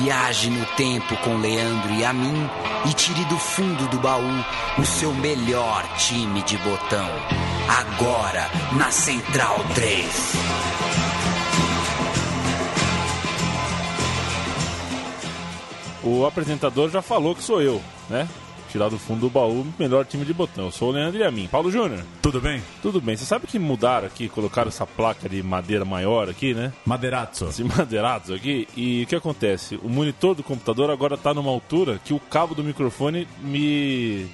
Viaje no tempo com Leandro e a mim e tire do fundo do baú o seu melhor time de botão. Agora na Central 3. O apresentador já falou que sou eu, né? Tirar do fundo do baú, melhor time de botão. Eu sou o Leandro e a mim. Paulo Júnior. Tudo bem? Tudo bem. Você sabe que mudaram aqui, colocaram essa placa de madeira maior aqui, né? Maderazzo. Esse madeirados aqui. E o que acontece? O monitor do computador agora tá numa altura que o cabo do microfone me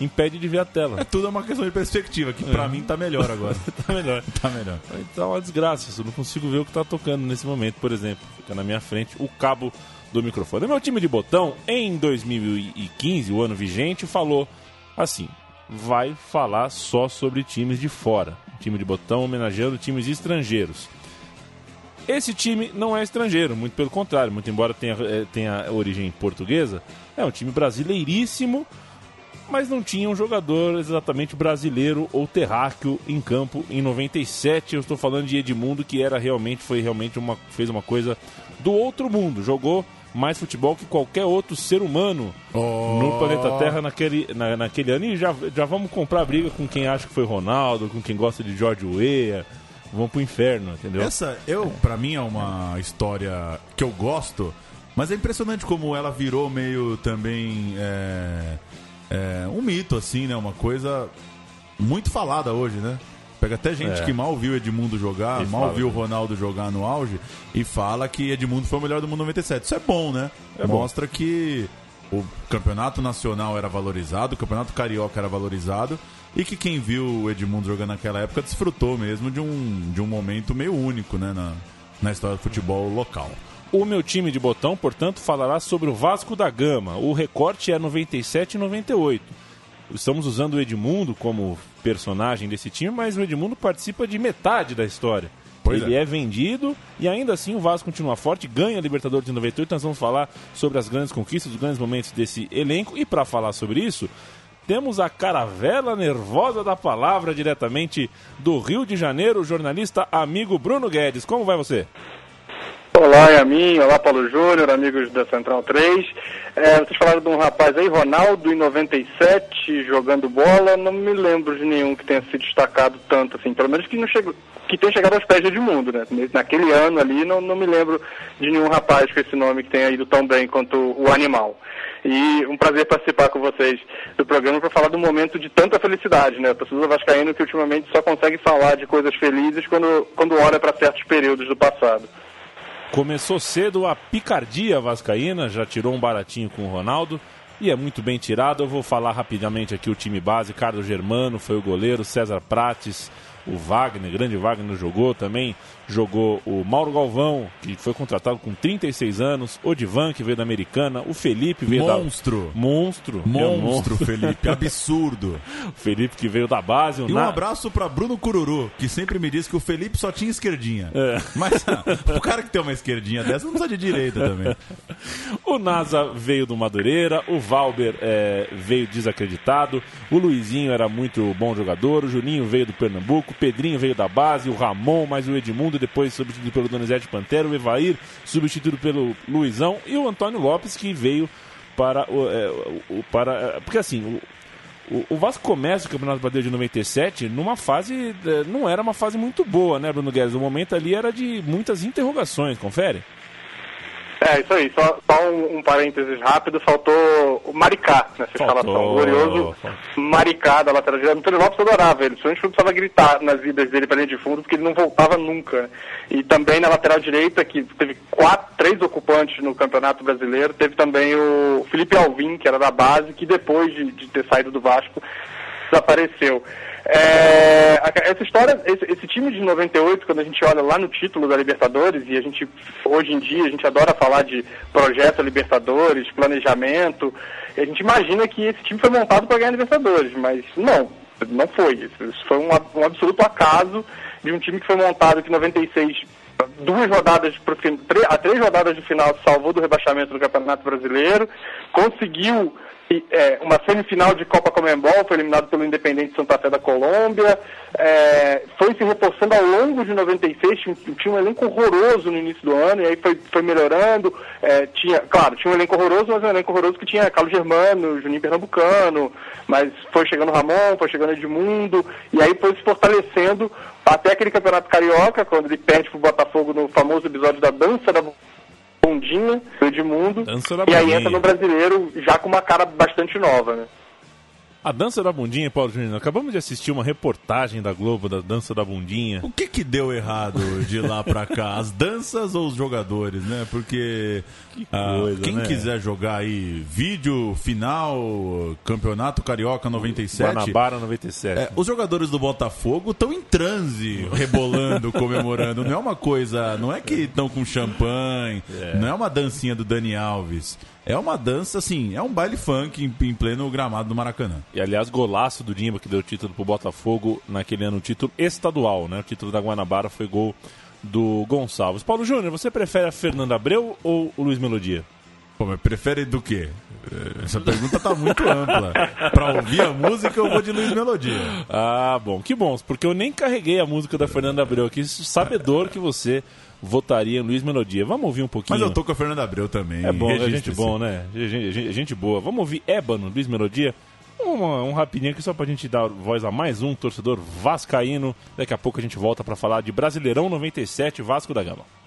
impede de ver a tela. É tudo uma questão de perspectiva, que pra mim tá melhor agora. tá melhor. tá melhor. Então é uma desgraça, eu não consigo ver o que tá tocando nesse momento, por exemplo. Fica na minha frente o cabo do microfone. Meu time de botão, em 2015, o ano vigente, falou assim: vai falar só sobre times de fora. Time de botão homenageando times estrangeiros. Esse time não é estrangeiro, muito pelo contrário, muito embora tenha, eh, tenha origem portuguesa, é um time brasileiríssimo, mas não tinha um jogador exatamente brasileiro ou terráqueo em campo em 97. Eu estou falando de Edmundo, que era realmente, foi realmente uma, fez uma coisa do outro mundo. Jogou mais futebol que qualquer outro ser humano Oh. no planeta Terra naquele, na- naquele ano. E já, já vamos comprar briga com quem acha que foi Ronaldo, com quem gosta de George Weah. Vamos pro inferno, entendeu? Essa, eu, pra mim, é uma história que eu gosto, mas é impressionante como ela virou meio também é, é, um mito, assim, né? Uma coisa muito falada hoje, né? Pega até gente É. que mal viu Edmundo jogar, E mal fala, viu né? Ronaldo jogar no auge e fala que Edmundo foi o melhor do mundo 97. Isso é bom, né? É bom. Mostra que o campeonato nacional era valorizado, o campeonato carioca era valorizado e que quem viu o Edmundo jogando naquela época desfrutou mesmo de um, de um momento meio único, né? Na, na história do futebol local. O meu time de botão, portanto, falará sobre o Vasco da Gama. O recorte é 97 e 98. Estamos usando o Edmundo como personagem desse time, mas o Edmundo participa de metade da história. Pois Ele é. é. vendido e ainda assim o Vasco continua forte, ganha a Libertadores de 98. Nós vamos falar sobre as grandes conquistas, os grandes momentos desse elenco. E para falar sobre isso, temos a caravela nervosa da palavra diretamente do Rio de Janeiro, o jornalista amigo Bruno Guedes. Como vai você? Olá, é a mim, olá Paulo Júnior, amigos da Central 3. É, vocês falaram de um rapaz aí, Ronaldo, em 97, jogando bola. Não me lembro de nenhum que tenha se destacado tanto, assim, pelo menos que, não chegou, que tenha chegado aos pés de Edmundo, né? Naquele ano ali, não, não me lembro de nenhum rapaz com esse nome que tenha ido tão bem quanto o animal. E um prazer participar com vocês do programa para falar um momento de tanta felicidade, né? O torcedor vascaíno que ultimamente só consegue falar de coisas felizes quando, quando olha para certos períodos do passado. Começou cedo a picardia vascaína, já tirou um baratinho com o Ronaldo e é muito bem tirado. Eu vou falar rapidamente aqui o time base. Carlos Germano foi o goleiro, César Prates, o Wagner, grande Wagner jogou também. Jogou o Mauro Galvão, que foi contratado com 36 anos, o Divan, que veio da Americana, o Felipe veio Monstro. da... Monstro. Monstro, É, Felipe, absurdo. O Felipe que veio da base. E um Na- abraço pra Bruno Cururu, que sempre me diz que o Felipe só tinha esquerdinha. É. Mas o cara que tem uma esquerdinha dessa não precisa de direita também. O Nasa veio do Madureira, o Valber é, veio desacreditado, o Luizinho era muito bom jogador, o Juninho veio do Pernambuco, o Pedrinho veio da base, o Ramon, mais o Edmundo, depois substituído pelo Donizete Pantera, o Evair substituído pelo Luizão e o Antônio Lopes que veio para o. é, o- para, é, porque assim, o, o- o Vasco começa o Campeonato Brasileiro de 97 numa fase. é, Não era uma fase muito boa, né, Bruno Guedes? O momento ali era de muitas interrogações, confere? É, isso aí. Só, só um, um parênteses rápido. Faltou o Maricá nessa Faltou, escalação. O glorioso faltou. Maricá da lateral direita. Antônio Lopes adorava ele. Principalmente quando precisava gritar nas idas dele para linha de fundo, porque ele não voltava nunca. né? E também na lateral direita, que teve quatro, três ocupantes no Campeonato Brasileiro, teve também o Felipe Alvim, que era da base, que depois de, de ter saído do Vasco, desapareceu. É, essa história, esse, esse time de 98, quando a gente olha lá no título da Libertadores, e a gente, hoje em dia, a gente adora falar de projeto Libertadores, planejamento, a gente imagina que esse time foi montado para ganhar Libertadores, mas não, não foi. Isso, foi um, um absoluto acaso de um time que foi montado aqui em 96 duas rodadas pro a três rodadas de final salvou do rebaixamento do Campeonato Brasileiro, conseguiu é, uma semifinal de Copa Comembol, foi eliminado pelo Independente Santa Fé da Colômbia, é, foi se reforçando ao longo de 96, tinha, um elenco horroroso no início do ano, e aí foi, foi melhorando, é, tinha, claro, tinha um elenco horroroso, mas um elenco horroroso que tinha Carlos Germano, Juninho Pernambucano, mas foi chegando Ramon, foi chegando Edmundo, e aí foi se fortalecendo até aquele campeonato carioca, quando ele perde pro Botafogo no famoso episódio da dança da bundinha do Edmundo. e aí entra no brasileiro já com uma cara bastante nova, né? A dança da bundinha, Paulo Júnior, acabamos de assistir uma reportagem da Globo da dança da bundinha. O que que deu errado de lá pra cá? As danças ou os jogadores, né? Porque que ah, coisa, quem né? quiser jogar aí vídeo final, Campeonato Carioca 97. Guanabara 97. É, os jogadores do Botafogo estão em transe, rebolando, comemorando. Não é uma coisa, não é que estão com champanhe, é. não é uma dancinha do Dani Alves. É uma dança, assim, é um baile funk em, em, pleno gramado do Maracanã. E aliás, golaço do Dimba que deu o título pro Botafogo naquele ano, título estadual, né? O título da Guanabara foi gol do Gonçalves. Paulo Júnior, você prefere a Fernanda Abreu ou o Luiz Melodia? Pô, mas prefere do quê? Essa pergunta tá muito ampla. Pra ouvir a música, eu vou de Luiz Melodia. Ah, bom, que bom, porque eu nem carreguei a música da Fernanda Abreu aqui, sabedor que você votaria em Luiz Melodia. Vamos ouvir um pouquinho. Mas eu tô com a Fernanda Abreu também. É bom, é gente bom, né? Gente, gente, boa. Vamos ouvir Ébano, Luiz Melodia. Um, um rapidinho aqui só pra gente dar voz a mais um torcedor vascaíno. Daqui a pouco a gente volta para falar de Brasileirão 97 Vasco da Gama.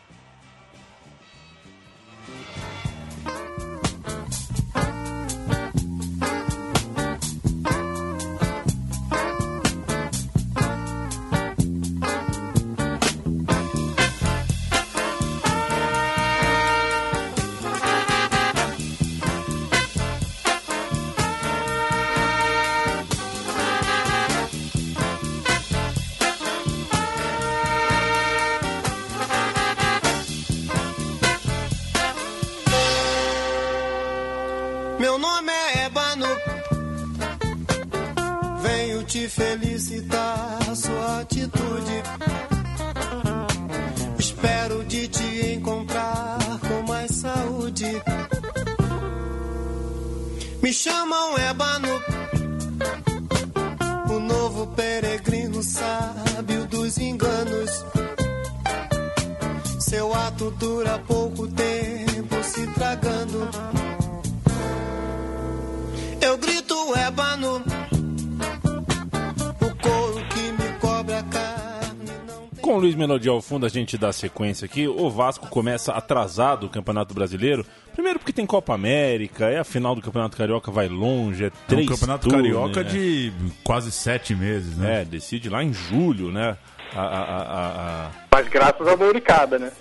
Melodia ao fundo, a gente dá sequência aqui. O Vasco começa atrasado o Campeonato Brasileiro. Primeiro porque tem Copa América, é a final do Campeonato Carioca vai longe, é três É um Campeonato turnos, Carioca né? de quase sete meses, né? É, decide lá em julho, né? A, a, a, a... Mas graças à Euricada, né?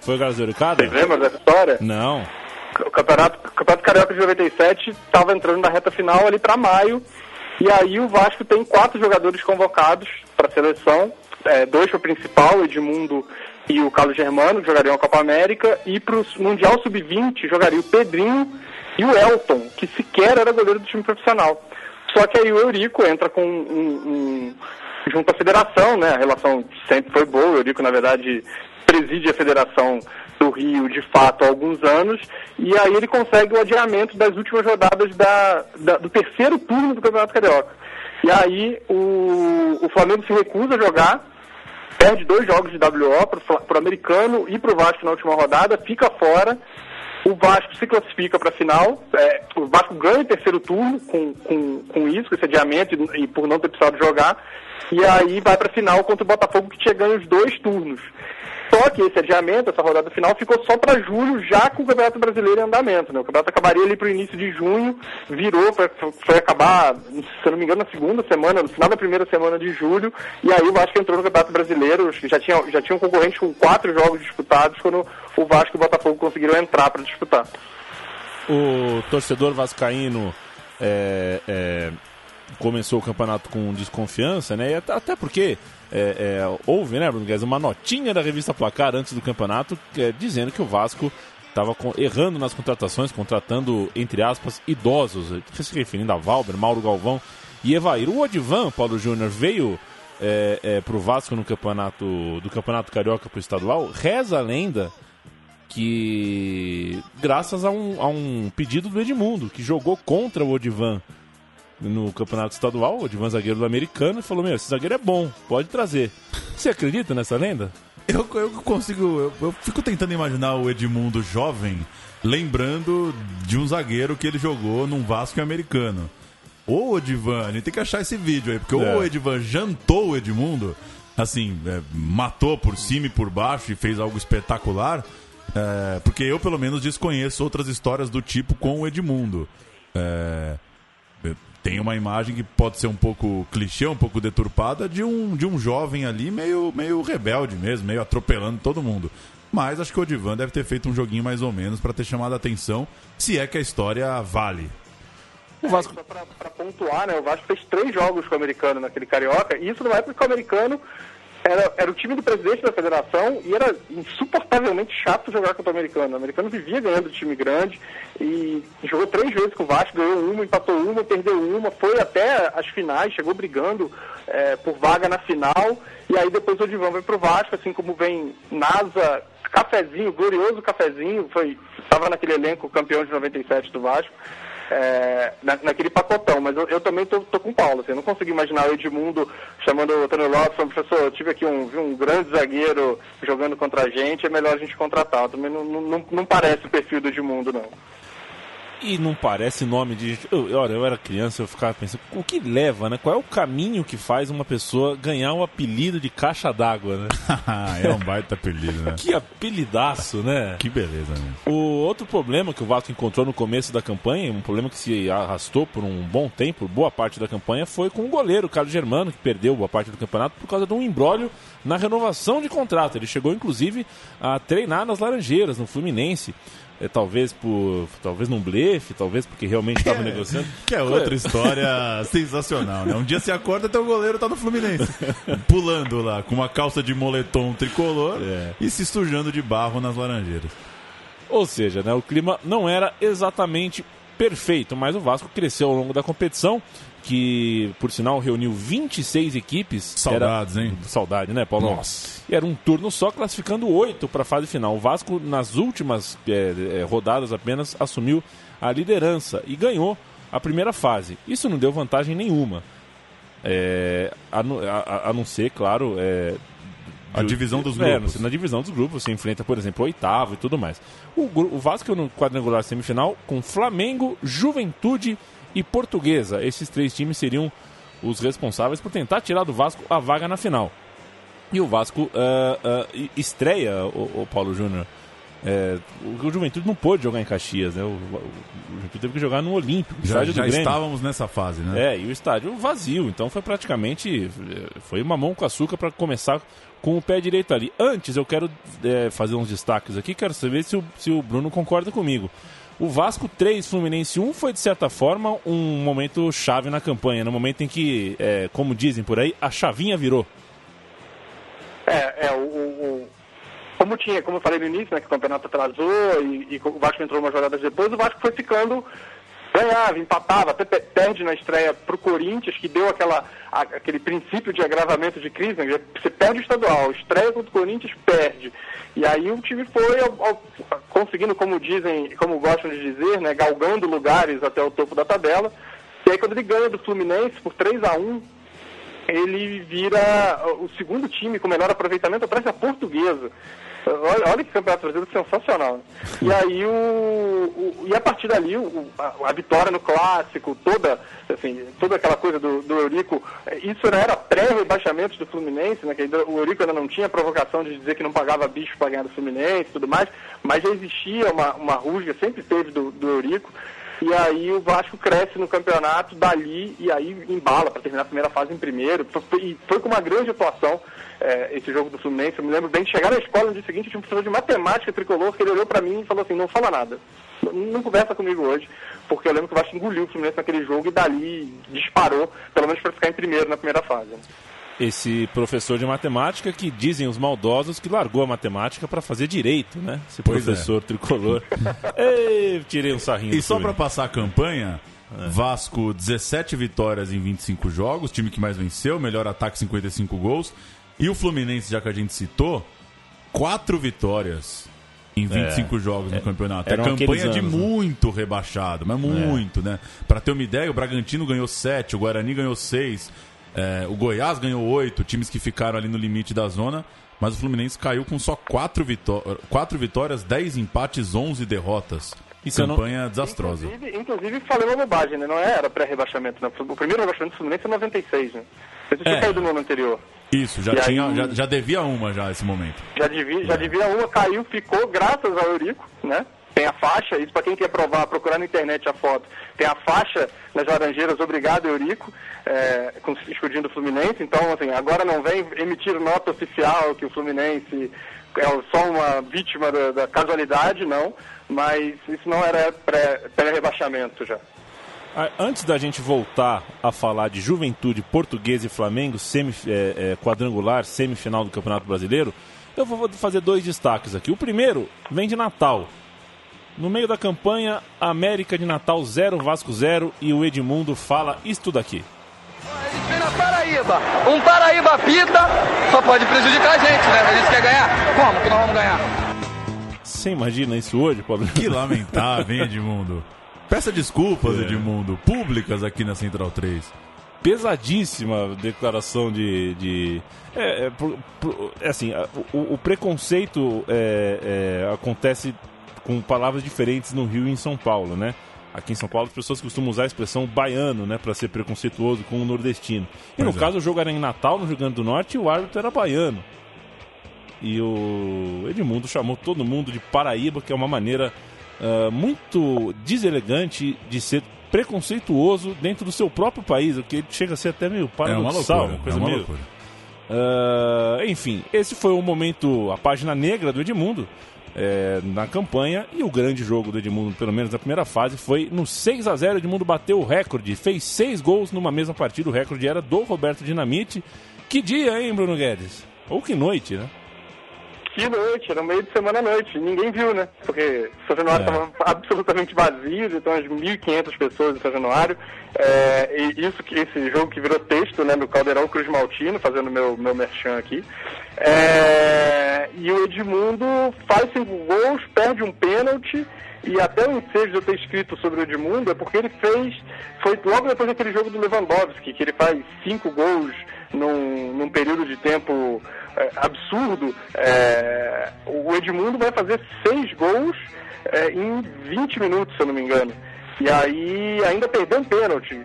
Foi graças à Euricada? Você lembra dessa história? Não. O Campeonato, o Campeonato Carioca de 97 estava entrando na reta final ali para maio. E aí o Vasco tem quatro jogadores convocados para a seleção é, dois para o principal, Edmundo e o Carlos Germano, que jogariam a Copa América, e para o Mundial Sub-20 jogaria o Pedrinho e o Elton, que sequer era goleiro do time profissional. Só que aí o Eurico entra com um, um, junto à federação, né? A relação sempre foi boa, o Eurico, na verdade, preside a federação do Rio de fato há alguns anos, e aí ele consegue o adiamento das últimas rodadas da, da, do terceiro turno do Campeonato Carioca. E aí o, o Flamengo se recusa a jogar, perde dois jogos de WO para o americano e para o Vasco na última rodada, fica fora. O Vasco se classifica para a final. É, o Vasco ganha o terceiro turno com, com, com isso, com esse adiamento e, e por não ter precisado jogar. E aí vai para a final contra o Botafogo que tinha ganho os dois turnos. Só que esse adiamento, essa rodada final, ficou só para julho, já com o Campeonato Brasileiro em andamento. Né? O campeonato acabaria ali para o início de junho, virou, foi, foi acabar, se não me engano, na segunda semana, no final da primeira semana de julho, e aí o Vasco entrou no Campeonato Brasileiro, já tinha, já tinha um concorrente com quatro jogos disputados, quando o Vasco e o Botafogo conseguiram entrar para disputar. O torcedor vascaíno é, é, começou o campeonato com desconfiança, né? E até porque é, é, houve, né, Bruno Guedes, uma notinha da revista Placar antes do campeonato é, dizendo que o Vasco estava errando nas contratações, contratando, entre aspas, idosos, se referindo a Valber, Mauro Galvão e Evair. O Odivan, Paulo Júnior, veio é, é, para o Vasco no campeonato do Campeonato Carioca para o estadual. Reza a lenda que graças a um, a um pedido do Edmundo, que jogou contra o Odivan no campeonato estadual, o Odivan zagueiro do americano, e falou: Meu, esse zagueiro é bom, pode trazer. Você acredita nessa lenda? Eu, eu consigo. Eu, eu fico tentando imaginar o Edmundo jovem lembrando de um zagueiro que ele jogou num Vasco americano. Ou o Edivan, a gente tem que achar esse vídeo aí, porque É. ou o Edivan jantou o Edmundo, assim, é, matou por cima e por baixo e fez algo espetacular, é, porque eu pelo menos desconheço outras histórias do tipo com o Edmundo. É, tem uma imagem que pode ser um pouco clichê, um pouco deturpada, de um, de um jovem ali meio, meio rebelde mesmo, meio atropelando todo mundo. Mas acho que o Odivan deve ter feito um joguinho mais ou menos para ter chamado a atenção, se é que a história vale. O Vasco. Só pra, pra pontuar, né? O Vasco fez três jogos com o americano naquele carioca, e isso numa época que o americano era, era o time do presidente da federação e era insuportavelmente chato jogar contra o americano. O americano vivia ganhando time grande e jogou três vezes com o Vasco, ganhou uma, empatou uma, perdeu uma, foi até as finais, chegou brigando eh, por vaga na final, e aí depois o Odivan vai pro Vasco, assim como vem NASA, Cafezinho, glorioso Cafezinho, foi estava naquele elenco campeão de 97 do Vasco é, na, naquele pacotão, mas eu, eu também tô, tô com o Paulo, assim, eu não consigo imaginar o Edmundo chamando o Antônio Lopes, falando, professor, eu tive aqui um, vi um grande zagueiro jogando contra a gente, é melhor a gente contratar. Também não, não, não, não parece o perfil do Edmundo, não. E não parece nome de. Eu, olha, eu era criança, eu ficava pensando, o que leva, né? Qual é o caminho que faz uma pessoa ganhar o apelido de caixa d'água, né? é um baita apelido, né? Que apelidaço, né? Que beleza, né? O outro problema que o Vasco encontrou no começo da campanha, um problema que se arrastou por um bom tempo, boa parte da campanha, foi com o goleiro Carlos Germano, que perdeu boa parte do campeonato por causa de um embrólio na renovação de contrato. Ele chegou, inclusive, a treinar nas Laranjeiras, no Fluminense. É, talvez por. talvez num blefe, talvez porque realmente estava negociando. Que é outra história sensacional, né? Um dia você acorda e teu goleiro tá no Fluminense. Pulando lá, com uma calça de moletom tricolor É. e se sujando de barro nas laranjeiras. Ou seja, né, o clima não era exatamente perfeito, mas o Vasco cresceu ao longo da competição, que por sinal reuniu 26 equipes. Saudades, Era- hein? Saudade, né, Paulo? Nossa. E era um turno só, classificando oito para a fase final. O Vasco, nas últimas é, é, rodadas apenas, assumiu a liderança e ganhou a primeira fase. Isso não deu vantagem nenhuma. É, a, a- a- não ser, claro, é, A divisão dos é, grupos. na divisão dos grupos, você enfrenta, por exemplo, o oitavo e tudo mais. O, o Vasco no quadrangular semifinal com Flamengo, Juventude e Portuguesa. Esses três times seriam os responsáveis por tentar tirar do Vasco a vaga na final. E o Vasco ah, e- estreia, o, Paulo Júnior. É, o, o Juventude não pôde jogar em Caxias, né? O, o- o Juventude teve que jogar no Olímpico, Já, já estávamos nessa fase, né? É, e o estádio vazio, então foi praticamente foi uma mão com açúcar para começar com o pé direito ali. Antes eu quero eh, fazer uns destaques aqui, quero saber se o, se o Bruno concorda comigo. O Vasco 3, Fluminense 1 foi de certa forma um momento chave na campanha, no momento em que, eh, como dizem por aí, a chavinha virou. É, é o, o- o- como tinha, como eu falei no início, né, que o campeonato atrasou e, e o Vasco entrou umas rodadas depois, o Vasco foi ficando ganhava, empatava, até pe- perde na estreia pro Corinthians, que deu aquela, aquele princípio de agravamento de crise, né? Você perde o estadual, estreia contra o Corinthians, perde. E aí o time foi ao- ao- conseguindo, como dizem, como gostam de dizer, né, galgando lugares até o topo da tabela. E aí quando ele ganha do Fluminense por 3 a 1 ele vira o segundo time com melhor aproveitamento, parece a portuguesa. Olha, olha que campeonato brasileiro sensacional. né? E aí o, o- e a partir dali o- a, a vitória no clássico, toda assim, toda aquela coisa do, do Eurico, isso não era pré-rebaixamento do Fluminense, né? Que o Eurico ainda não tinha provocação de dizer que não pagava bicho para ganhar do Fluminense e tudo mais, mas já existia uma, uma rusga, sempre teve do, do Eurico. E aí o Vasco cresce no campeonato dali e aí embala para terminar a primeira fase em primeiro. E foi com uma grande atuação eh, esse jogo do Fluminense. Eu me lembro bem de chegar na escola no dia seguinte, tinha um professor de matemática tricolor que ele olhou para mim e falou assim, não fala nada. Não, não conversa comigo hoje, porque eu lembro que o Vasco engoliu o Fluminense naquele jogo e dali disparou, pelo menos para ficar em primeiro na primeira fase. Esse professor de matemática que dizem os maldosos que largou a matemática para fazer direito, né? Esse Pois é. professor tricolor. Ei, tirei um sarrinho. E só Fluminense. passar a campanha, Vasco 17 vitórias em 25 jogos, time que mais venceu, melhor ataque 55 gols. E o Fluminense, já que a gente citou, quatro vitórias em 25 jogos no campeonato. É eram campanha aqueles de anos, né? muito rebaixado, mas muito, né? Pra ter uma ideia, o Bragantino ganhou 7, o Guarani ganhou 6, é, o Goiás ganhou 8, times que ficaram ali no limite da zona, mas o Fluminense caiu com só 4, vitó quatro vitórias, 10 empates, 11 derrotas. Isso eu não- campanha desastrosa. Inclusive, inclusive falei uma bobagem, né? Não era pré-rebaixamento, né? O primeiro rebaixamento do Fluminense é 96, né? Tinha É. caído no ano anterior. Isso, já, E tinha, aí- já, já devia uma já esse momento. Já devia, já devia uma, caiu, ficou graças ao Eurico, né? Tem a faixa, isso para quem quer provar, procurar na internet a foto. Tem a faixa nas Laranjeiras, obrigado Eurico, é, com do Fluminense. Então, assim, agora não vem emitir nota oficial que o Fluminense é só uma vítima da, da casualidade, não. Mas isso não era pré- pré-rebaixamento já. Ah, Antes da gente voltar a falar de Juventude, Portuguesa e Flamengo, semi, é, é, quadrangular, semifinal do Campeonato Brasileiro, eu vou fazer dois destaques aqui. O primeiro vem de Natal. No meio da campanha, América de Natal 0, Vasco 0 e o Edmundo fala isto daqui. Vem na Paraíba. Um Paraíba pita só pode prejudicar a gente, né? A gente quer ganhar. Como que nós vamos ganhar? Você imagina isso hoje, Paulo? Que lamentável, hein, Edmundo? Peça desculpas, É. Edmundo, públicas aqui na Central 3. pesadíssima declaração de. de é, é, por- por- é assim, a- o, o preconceito é, é, acontece com palavras diferentes no Rio e em São Paulo, né? Aqui em São Paulo as pessoas costumam usar a expressão baiano, né, para ser preconceituoso com o nordestino. E no Pois é. caso o jogo era em Natal, no Rio Grande do Norte, e o árbitro era baiano. E o Edmundo chamou todo mundo de Paraíba, que é uma maneira ah, muito deselegante de ser preconceituoso dentro do seu próprio país, o que chega a ser até meio É uma paradoxal, loucura, uma coisa é uma meio... Ah, enfim, esse foi o momento, a página negra do Edmundo é, na campanha e o grande jogo do Edmundo, pelo menos na primeira fase, foi no 6 a 0 o Edmundo bateu o recorde, fez seis gols numa mesma partida, o recorde era do Roberto Dinamite. Que dia, hein, Bruno Guedes? Ou que noite, né? Que noite, era meio de semana à noite. Ninguém viu, né? Porque São Januário É. estava absolutamente vazio, então as 1.500 pessoas em São Januário. É, e isso que esse jogo que virou texto, né, no Caldeirão Cruz Maltino, fazendo meu, meu merchan aqui. É, e o Edmundo faz cinco gols, perde um pênalti. E até o ensejo de eu ter escrito sobre o Edmundo é porque ele fez. Foi logo depois daquele jogo do Lewandowski, que ele faz cinco gols num, num período de tempo é, absurdo. É, o Edmundo vai fazer seis gols é, em 20 minutos, se eu não me engano. E aí ainda perdeu um pênalti.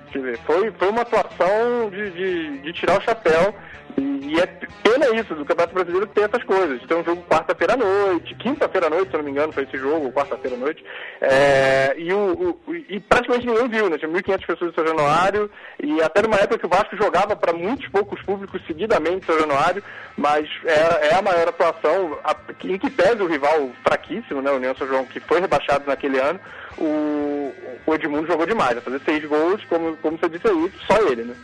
Foi, foi uma atuação de, de, de tirar o chapéu. E, é pena isso, do Campeonato Brasileiro ter essas coisas. Tem um jogo quarta-feira à noite, quinta-feira à noite, se não me engano, foi esse jogo, quarta-feira à noite. É, e, o, o- e praticamente ninguém viu, né? Tinha 1.500 pessoas em São Januário, e até numa época que o Vasco jogava para muitos poucos públicos seguidamente em São Januário, mas é, é a maior atuação, a- em que pese o rival fraquíssimo, né? O União São João, que foi rebaixado naquele ano, o, o Edmundo jogou demais, a fazer seis gols, como, como você disse aí, só ele, né?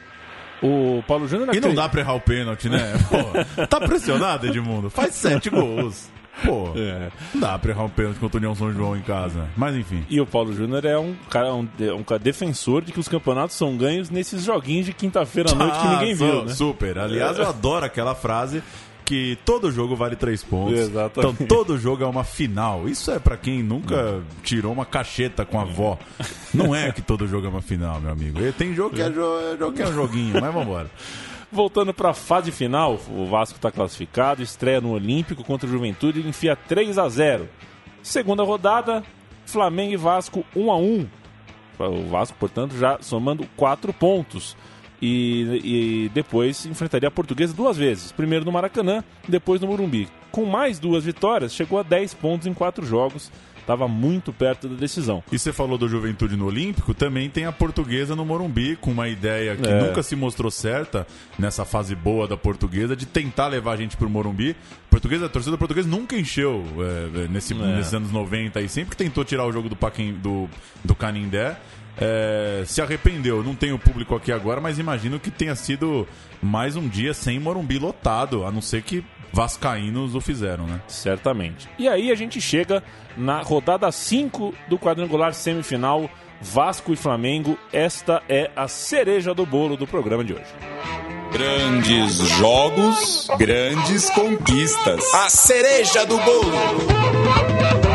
O Paulo Júnior E não dá pra errar o pênalti, né? Pô, tá pressionado, Edmundo? Faz sete gols. Pô, É. não dá pra errar um pênalti contra o União São João em casa. Mas enfim. E o Paulo Júnior é um cara, um, é um cara defensor de que os campeonatos são ganhos nesses joguinhos de quinta-feira à noite que Ah, ninguém su- viu, né? Super. Aliás, eu adoro aquela frase que todo jogo vale três pontos. Exatamente. Então todo jogo é uma final. Isso é pra quem nunca tirou uma cacheta com a avó. Não é que todo jogo é uma final, meu amigo. Tem jogo que é, é jogo que é um joguinho, mas vambora. Voltando para a fase final, o Vasco está classificado, estreia no Olímpico contra o Juventude e enfia 3 a 0. Segunda rodada, Flamengo e Vasco 1 a 1. O Vasco, portanto, já somando 4 pontos. E, e depois enfrentaria a Portuguesa duas vezes. Primeiro no Maracanã, depois no Morumbi. Com mais duas vitórias, chegou a 10 pontos em 4 jogos. Estava muito perto da decisão. E você falou do Juventude no Olímpico, também tem a portuguesa no Morumbi, com uma ideia que É. nunca se mostrou certa nessa fase boa da portuguesa, de tentar levar a gente pro Morumbi. Portuguesa, a torcida portuguesa nunca encheu é, nesse, nesses anos 90 e sempre que tentou tirar o jogo do, Paquim, do, do Canindé. É, se arrependeu, não tem o público aqui agora, mas imagino que tenha sido mais um dia sem Morumbi lotado, a não ser que Vascaínos o fizeram, né? Certamente. E aí a gente chega na rodada 5 do quadrangular semifinal Vasco e Flamengo. Esta é a cereja do bolo do programa de hoje. Grandes jogos, grandes conquistas. A cereja do bolo.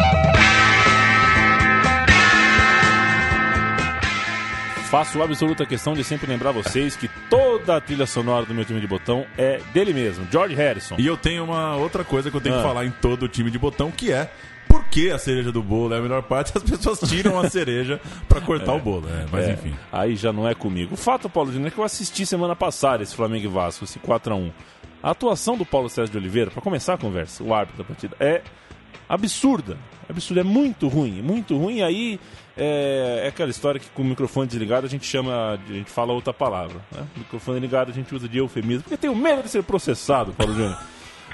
Faço absoluta questão de sempre lembrar vocês que toda a trilha sonora do meu time de botão é dele mesmo, George Harrison. E eu tenho uma outra coisa que eu tenho Ah. que falar em todo o time de botão, que é por que a cereja do bolo é a melhor parte, as pessoas tiram a cereja pra cortar o bolo. É, mas É, enfim. Aí já não é comigo. O fato, Paulo Júnior, é que eu assisti semana passada esse Flamengo e Vasco, esse 4x1. A atuação do Paulo César de Oliveira, pra começar a conversa, o árbitro da partida, é absurda. Absurda, é muito ruim, muito ruim. Aí é, é aquela história que com o microfone desligado a gente chama, a gente fala outra palavra. Né? O microfone ligado a gente usa de eufemismo, porque tenho medo de ser processado, Paulo Júnior.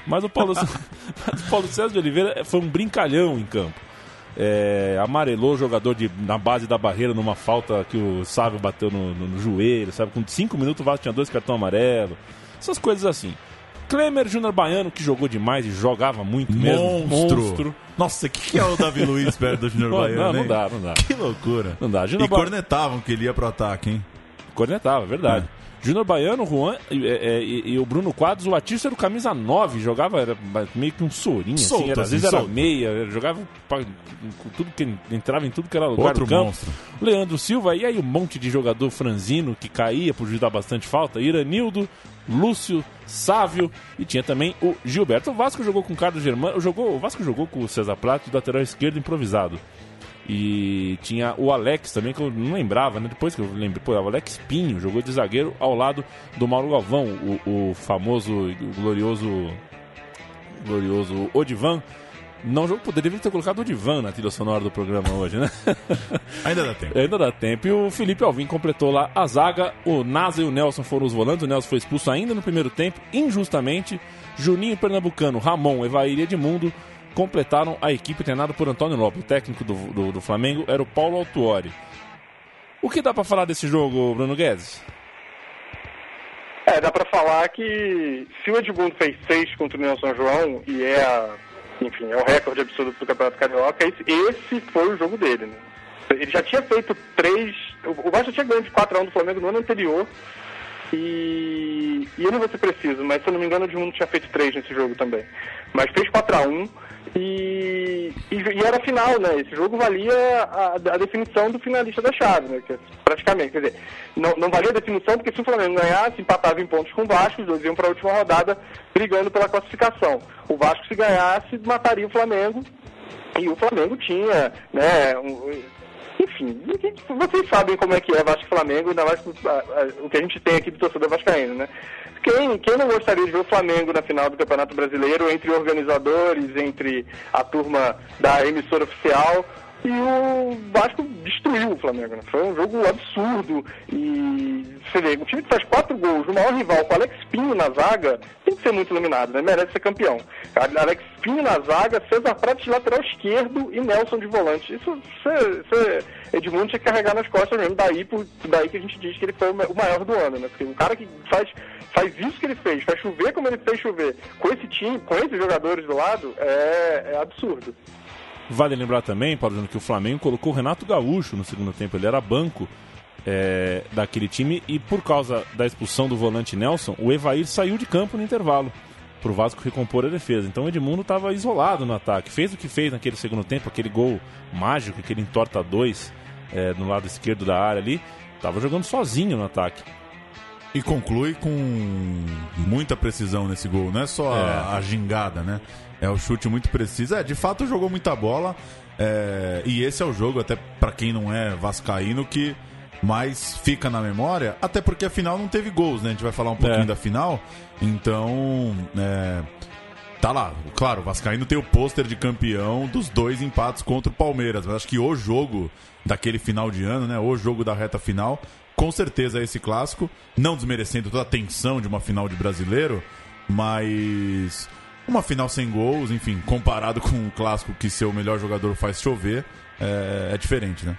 Mas o Paulo, mas o Paulo César de Oliveira foi um brincalhão em campo. É, amarelou o jogador de, na base da barreira numa falta que o Sávio bateu no, no- no joelho, sabe? Com cinco minutos o Vasco tinha dois cartões amarelos. Essas coisas assim. Klemer Júnior Baiano, que jogou demais e jogava muito mesmo. Monstro. Nossa, o que, que é o Davi Luiz perto do Junior Não, Baiano? não, não hein? dá, não dá. Que loucura. Não dá. E Júnior Ba- cornetavam que ele ia pro ataque, hein? Cornetava, verdade. Júnior Baiano, Juan e, é, e- e o Bruno Quadros, o Atício era o camisa 9, jogava era meio que um sorinho, assim, era, às assim, vezes era solto. meia, jogava pra- com tudo que entrava em tudo que era lugar Outro do campo. monstro. Leandro Silva, e aí um monte de jogador franzino que caía por dar bastante falta. Iranildo, Lúcio, Sávio e tinha também o Gilberto. O Vasco jogou com o Carlos Germano, jogou, o Vasco jogou com o César Prato, lateral esquerdo improvisado. E tinha o Alex também, que eu não lembrava, né? Depois que eu lembrei, pô, o Alex Pinho jogou de zagueiro ao lado do Mauro Galvão, o, o famoso, o glorioso, glorioso Odivan. Não jogou, poderia ter colocado o Odivan na trilha sonora do programa hoje, né? Ainda dá tempo. Ainda dá tempo. E o Felipe Alvim completou lá a zaga. O Nasa e o Nelson foram os volantes. O Nelson foi expulso ainda no primeiro tempo, injustamente. Juninho Pernambucano, Ramon, Evair e Edmundo completaram a equipe treinada por Antônio Lopes. O técnico do, do, do Flamengo era o Paulo Autuori. O que dá pra falar desse jogo, Bruno Guedes? É, dá pra falar que se o Edmundo fez seis contra o Nelson João e é a, enfim, é o recorde absoluto do Campeonato Carioca, esse, esse foi o jogo dele, né? Ele já tinha feito três. O Vasco tinha ganho de 4x1 do Flamengo no ano anterior. E, e eu não vou ser preciso, mas se eu não me engano o Edmundo tinha feito três nesse jogo também. Mas fez 4x1 e, e, e era final, né? Esse jogo valia a, a definição do finalista da chave, né? Que é praticamente, quer dizer, não, não valia a definição porque se o Flamengo ganhasse, empatava em pontos com o Vasco, os dois iam para a última rodada brigando pela classificação. O Vasco, se ganhasse, mataria o Flamengo e o Flamengo tinha, né, um- enfim, vocês sabem como é que é Vasco e Flamengo, ainda mais o que a gente tem aqui do torcedor vascaíno, né? Quem, quem não gostaria de ver o Flamengo na final do Campeonato Brasileiro, entre organizadores, entre a turma da emissora oficial, e o Vasco destruiu o Flamengo, né? Foi um jogo absurdo. E você vê, um time que faz quatro gols, o maior rival com Alex Pinho na zaga, tem que ser muito iluminado, né? Merece ser campeão. Alex Pinho na zaga, César Prato de lateral esquerdo e Nelson de volante. Isso Edmundo tinha que carregar nas costas mesmo. Daí, por, daí que a gente diz que ele foi o ma- o maior do ano, né? Porque o cara que faz, faz isso que ele fez, faz chover como ele fez chover, com esse time, com esses jogadores do lado, é, é absurdo. Vale lembrar também, Paulo Júnior, que o Flamengo colocou o Renato Gaúcho no segundo tempo. Ele era banco é, daquele time e por causa da expulsão do volante Nelson, o Evair saiu de campo no intervalo pro Vasco recompor a defesa. Então o Edmundo estava isolado no ataque. Fez o que fez naquele segundo tempo, aquele gol mágico, aquele entorta dois é, no lado esquerdo da área ali. Tava jogando sozinho no ataque. E conclui com muita precisão nesse gol. Não é só a, a gingada, né? É o chute muito preciso. É, de fato jogou muita bola. é, e esse é o jogo, até pra quem não é vascaíno, que mais fica na memória. Até porque a final não teve gols, né? A gente vai falar um pouquinho É. da final. Então, é, Tá lá, claro, o Vascaíno tem o pôster de campeão dos dois empates contra o Palmeiras, mas acho que o jogo daquele final de ano, né? O jogo da reta final, com certeza é esse clássico, não desmerecendo toda a tensão de uma final de brasileiro, mas uma final sem gols, enfim, comparado com um clássico que seu melhor jogador faz chover, é, é diferente, né?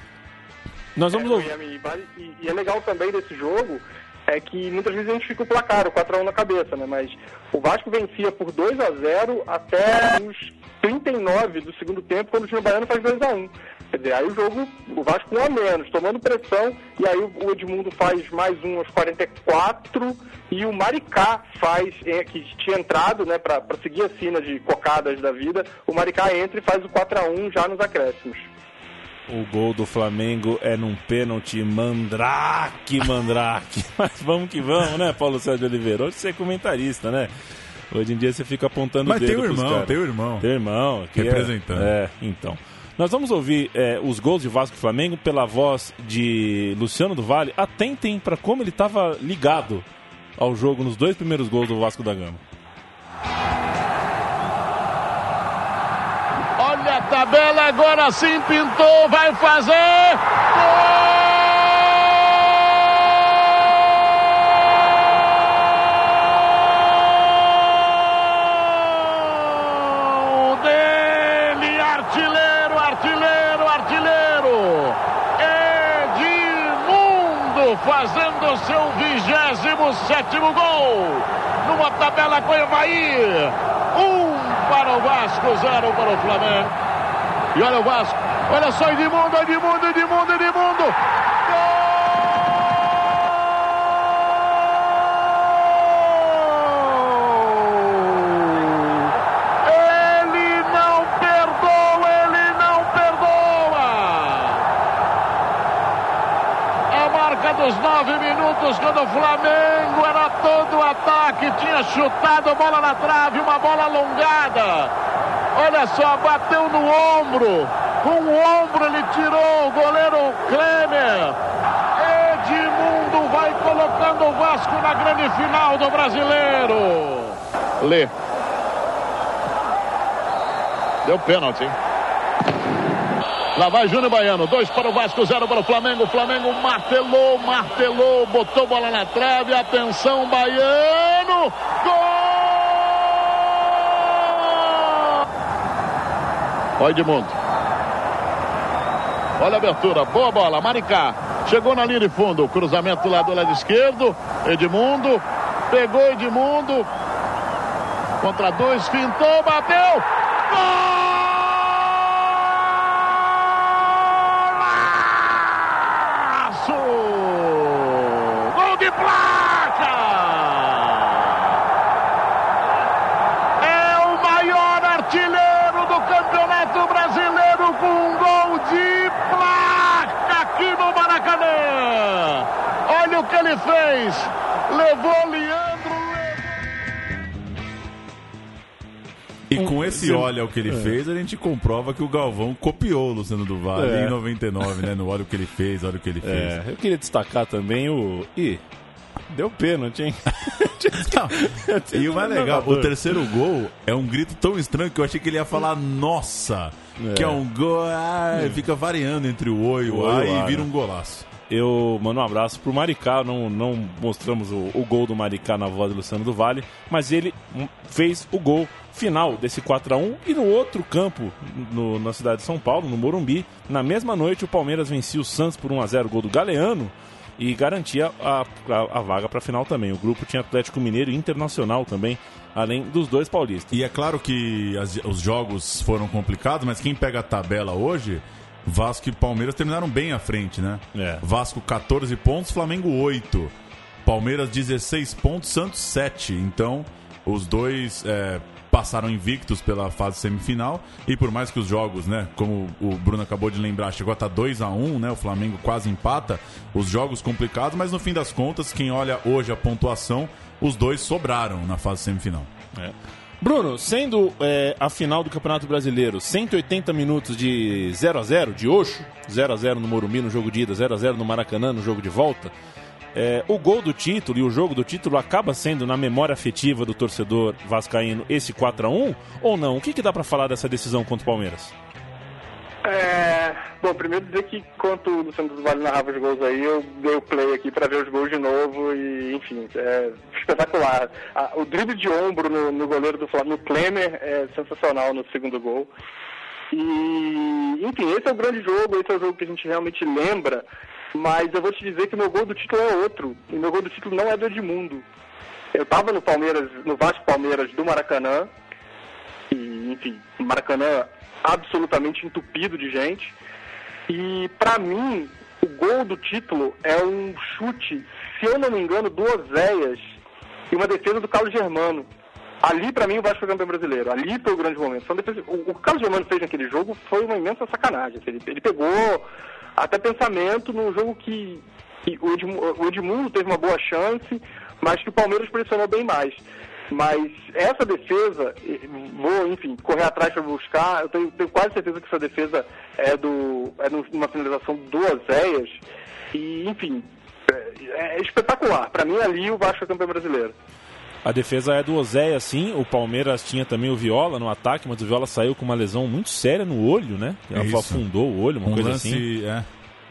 Nós vamos É, ouvir. Miami, e vale- e, e é legal também desse jogo é que muitas vezes a gente fica o placar, o 4x1 na cabeça, né? Mas o Vasco vencia por 2 a 0 até os 39 do segundo tempo, quando o time baiano faz 2 a 1 Quer dizer, aí o jogo, o Vasco um a menos, tomando pressão, e aí o Edmundo faz mais um aos 44, e o Maricá faz, é, que tinha entrado, né, para seguir a sina de cocadas da vida, o Maricá entra e faz o 4 a 1 já nos acréscimos. O gol do Flamengo é num pênalti mandrake, mandrake. Mas vamos que vamos, né, Paulo Sérgio Oliveira? Hoje você é comentarista, né? Hoje em dia você fica apontando Mas o dedo tem o irmão, tem o irmão. Tem o irmão. que é- Representando. É, então. Nós vamos ouvir é, os gols de Vasco e Flamengo pela voz de Luciano do Vale. Atentem para como ele estava ligado ao jogo nos dois primeiros gols do Vasco da Gama. Olha a tabela, agora sim pintou, vai fazer. Gol dele, artilheiro, artilheiro, artilheiro. Edmundo fazendo seu sétimo gol. Numa tabela com o Evaí. Um para o Vasco, zero para o Flamengo. E olha o Vasco. Olha só, Edmundo, Edmundo, Edmundo, Edmundo. Dos nove minutos, quando o Flamengo era todo ataque, tinha chutado a bola na trave, uma bola alongada. Olha só, bateu no ombro. Com o ombro ele tirou o goleiro Klemer. Edmundo vai colocando o Vasco na grande final do brasileiro. Lê. Deu pênalti, hein? Lá vai Júnior Baiano, dois para o Vasco, zero para o Flamengo. Flamengo martelou, martelou, botou bola na trave. Atenção, Baiano. Gol! Olha Edmundo. Olha a abertura, boa bola, Maricá. Chegou na linha de fundo, cruzamento lá do lado esquerdo. Edmundo, pegou Edmundo. Contra dois, fintou, bateu. Golaço! Gol de placa! É o maior artilheiro do Campeonato Brasileiro com um gol de placa aqui no Maracanã. Olha o que ele fez. Levou Leandro. E com esse olha o que ele fez, a gente comprova que o Galvão copiou o Luciano do Vale É. em 99, né? No olha o que ele fez, olha o que ele fez. É, eu queria destacar também o. Ih, deu pênalti, hein? E o mais legal, o terceiro gol é um grito tão estranho que eu achei que ele ia falar nossa, que é um gol, ah, fica variando entre o oi e o O a oi e vira né? um golaço. Eu mando um abraço pro Maricá, não, não mostramos o, o gol do Maricá na voz do Luciano do Vale, mas ele hum, fez o gol final desse 4 a 1 e no outro campo, no- na cidade de São Paulo, no Morumbi, na mesma noite o Palmeiras vencia o Santos por 1 a 0 gol do Galeano e garantia a, a, a vaga para a final também. O grupo tinha Atlético Mineiro e Internacional também, além dos dois paulistas. E é claro que as- os jogos foram complicados, mas quem pega a tabela hoje, Vasco e Palmeiras terminaram bem à frente, né? É. Vasco 14 pontos, Flamengo 8. Palmeiras 16 pontos, Santos 7. Então, os dois é, passaram invictos pela fase semifinal. E por mais que os jogos, né, como o Bruno acabou de lembrar, chegou a estar 2 a 1 né? O Flamengo quase empata. Os jogos complicados, mas no fim das contas, quem olha hoje a pontuação, os dois sobraram na fase semifinal. Bruno, sendo é, a final do Campeonato Brasileiro 180 minutos de 0 a 0 de Oxo, 0 a 0 no Morumbi no jogo de ida, 0 a 0 no Maracanã no jogo de volta, é, o gol do título e o jogo do título acaba sendo na memória afetiva do torcedor vascaíno esse 4 a 1 ou não? O que, que dá pra falar dessa decisão contra o Palmeiras? É, bom, primeiro dizer que enquanto o Luciano do Vale narrava os gols aí, eu dei o play aqui para ver os gols de novo e, enfim, é espetacular. Ah, o drible de ombro no, no goleiro do Flamengo, no Klemer, é sensacional no segundo gol. E, enfim, esse é o grande jogo, esse é o jogo que a gente realmente lembra, mas eu vou te dizer que meu gol do título é outro, e meu gol do título não é do Edmundo. Eu estava no Palmeiras, no Vasco Palmeiras do Maracanã, e, enfim, Maracanã absolutamente entupido de gente. E para mim, o gol do título é um chute, se eu não me engano, do Oséias e uma defesa do Carlos Germano. Ali, para mim, o Vasco foi campeão brasileiro. Ali foi o grande momento. O, o Carlos Germano fez naquele jogo foi uma imensa sacanagem. Ele, ele pegou até pensamento num jogo que, que o, Edmundo, o Edmundo teve uma boa chance, mas que o Palmeiras pressionou bem mais. Mas essa defesa, vou, enfim, correr atrás para buscar. Eu tenho, tenho, quase certeza que essa defesa é, do, é uma finalização do Oséias. E, enfim, é, é espetacular. Para mim, ali o Vasco é campeão brasileiro. A defesa é do Oséia, sim. O Palmeiras tinha também o Viola no ataque, mas o Viola saiu com uma lesão muito séria no olho, né? Ela Isso. afundou o olho, uma um coisa lance, assim. É.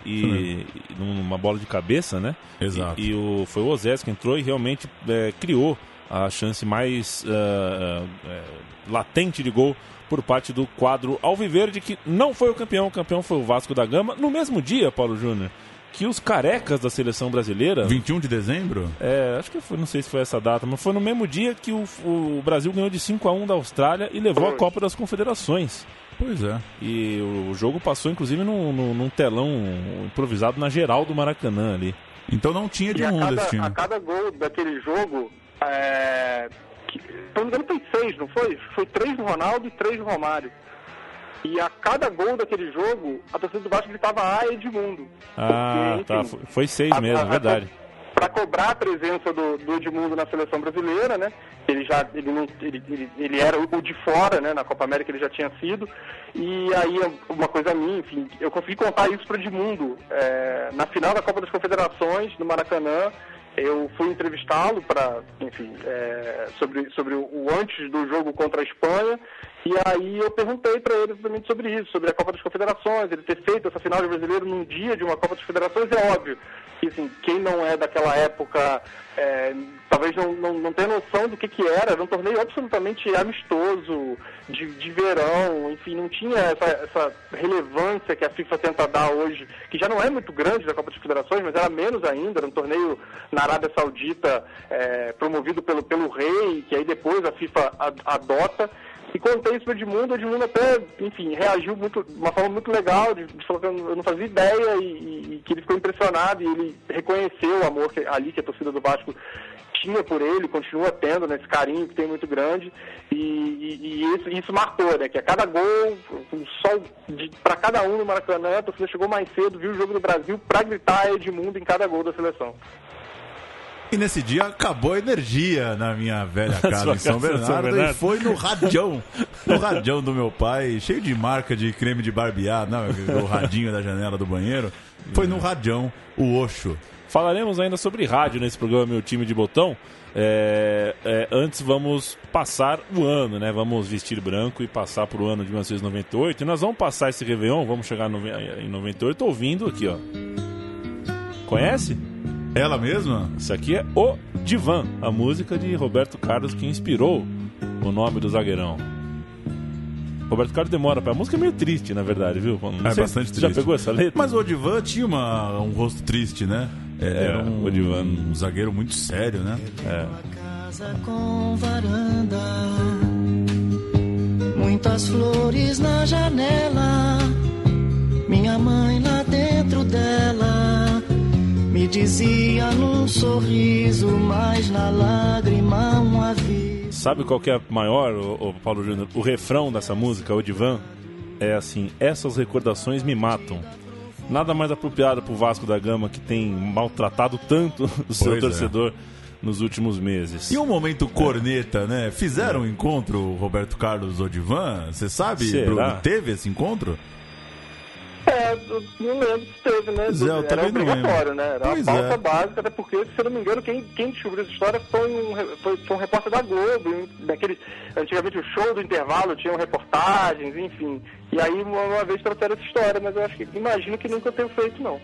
E, e numa bola de cabeça, né? Exato. E, e o, foi o Osés que entrou e realmente é, criou a chance mais uh, uh, latente de gol por parte do quadro Alviverde, que não foi o campeão, o campeão foi o Vasco da Gama. No mesmo dia, Paulo Júnior, que os carecas da seleção brasileira. 21 de dezembro? É, acho que foi, não sei se foi essa data, mas foi no mesmo dia que o, o Brasil ganhou de 5 a 1 da Austrália e levou a Copa das Confederações. Pois é. E o, jogo passou, inclusive, num, num, num, telão improvisado na geral do Maracanã ali. Então não tinha de um desse time. A cada gol daquele jogo, é, que, engano, foi seis, não foi? Foi três do Ronaldo e três do Romário. E a cada gol daquele jogo, a torcida do Vasco gritava Ah, Edmundo. Ah, Porque, tá. Foi seis a, mesmo, a, verdade. Para cobrar a presença do, do, Edmundo na seleção brasileira, né? Ele já ele, não, ele, ele, ele, era o de fora, né? Na Copa América ele já tinha sido. E aí, uma coisa minha, enfim, eu consegui contar isso para o Edmundo. É, na final da Copa das Confederações, no Maracanã, eu fui entrevistá-lo para, enfim, é, sobre, sobre o antes do jogo contra a Espanha e aí eu perguntei para ele exatamente sobre isso, sobre a Copa das Confederações, ele ter feito essa final de brasileiro num dia de uma Copa das Confederações, é óbvio que assim, quem não é daquela época é, talvez não, não, não tenha noção do que, que era, era um torneio absolutamente amistoso, de, de verão, enfim, não tinha essa, essa relevância que a FIFA tenta dar hoje, que já não é muito grande da Copa das Confederações, mas era menos ainda, era um torneio na Arábia Saudita é, promovido pelo, pelo rei, que aí depois a FIFA adota. E contei isso pro Edmundo, o Edmundo até, enfim, reagiu muito, de uma forma muito legal, de, de que eu não fazia ideia e, e, e, que ele ficou impressionado e ele reconheceu o amor que, ali que a torcida do Vasco tinha por ele, continua tendo, né, esse carinho que tem muito grande. E, e isso, isso, marcou, né? Que a cada gol, só para cada um no Maracanã, a torcida chegou mais cedo, viu o jogo do Brasil para gritar Edmundo em cada gol da seleção. E nesse dia acabou a energia na minha velha casa em São Bernardo, São Bernardo, e foi no radião, no radião do meu pai, cheio de marca de creme de barbear, não, o radinho da janela do banheiro. Foi no radião, o Oxo. Falaremos ainda sobre rádio nesse programa Meu Time de Botão. É, é, antes vamos passar o ano, né? Vamos vestir branco e passar para o ano de 1998. E nós vamos passar esse Réveillon, vamos chegar em 98 ouvindo aqui, ó. Conhece? Ela mesma? Isso aqui é O Divan, a música de Roberto Carlos que inspirou o nome do zagueirão. Roberto Carlos demora pra. A música é meio triste, na verdade, viu? Não é bastante triste. Já pegou essa letra? Mas o Odivan tinha uma, um rosto triste, né? É, Era um, Odivan. um zagueiro muito sério, né? É. Casa com varanda, muitas flores na janela, minha mãe dizia num sorriso, mas na lágrima um aviso. Sabe qual que é maior, o, o Paulo Júnior? O refrão dessa música, o Divan, é assim: essas recordações me matam. Nada mais apropriado para o Vasco da Gama que tem maltratado tanto o seu pois é. torcedor. É nos últimos meses. E um momento corneta, é. né? Fizeram é. um encontro, Roberto Carlos Odivan? Você sabe, Será? Bruno, teve esse encontro? É, não lembro se teve, né? Pois é, eu era obrigatório, né? Era pois uma pauta é. básica, até porque, se eu não me engano, quem, quem descobriu essa história foi um, foi, foi um repórter da Globo, daquele, antigamente o show do intervalo tinham reportagens, enfim. E aí uma, uma vez trouxeram essa história, mas eu acho que imagino que nunca tenha feito, não.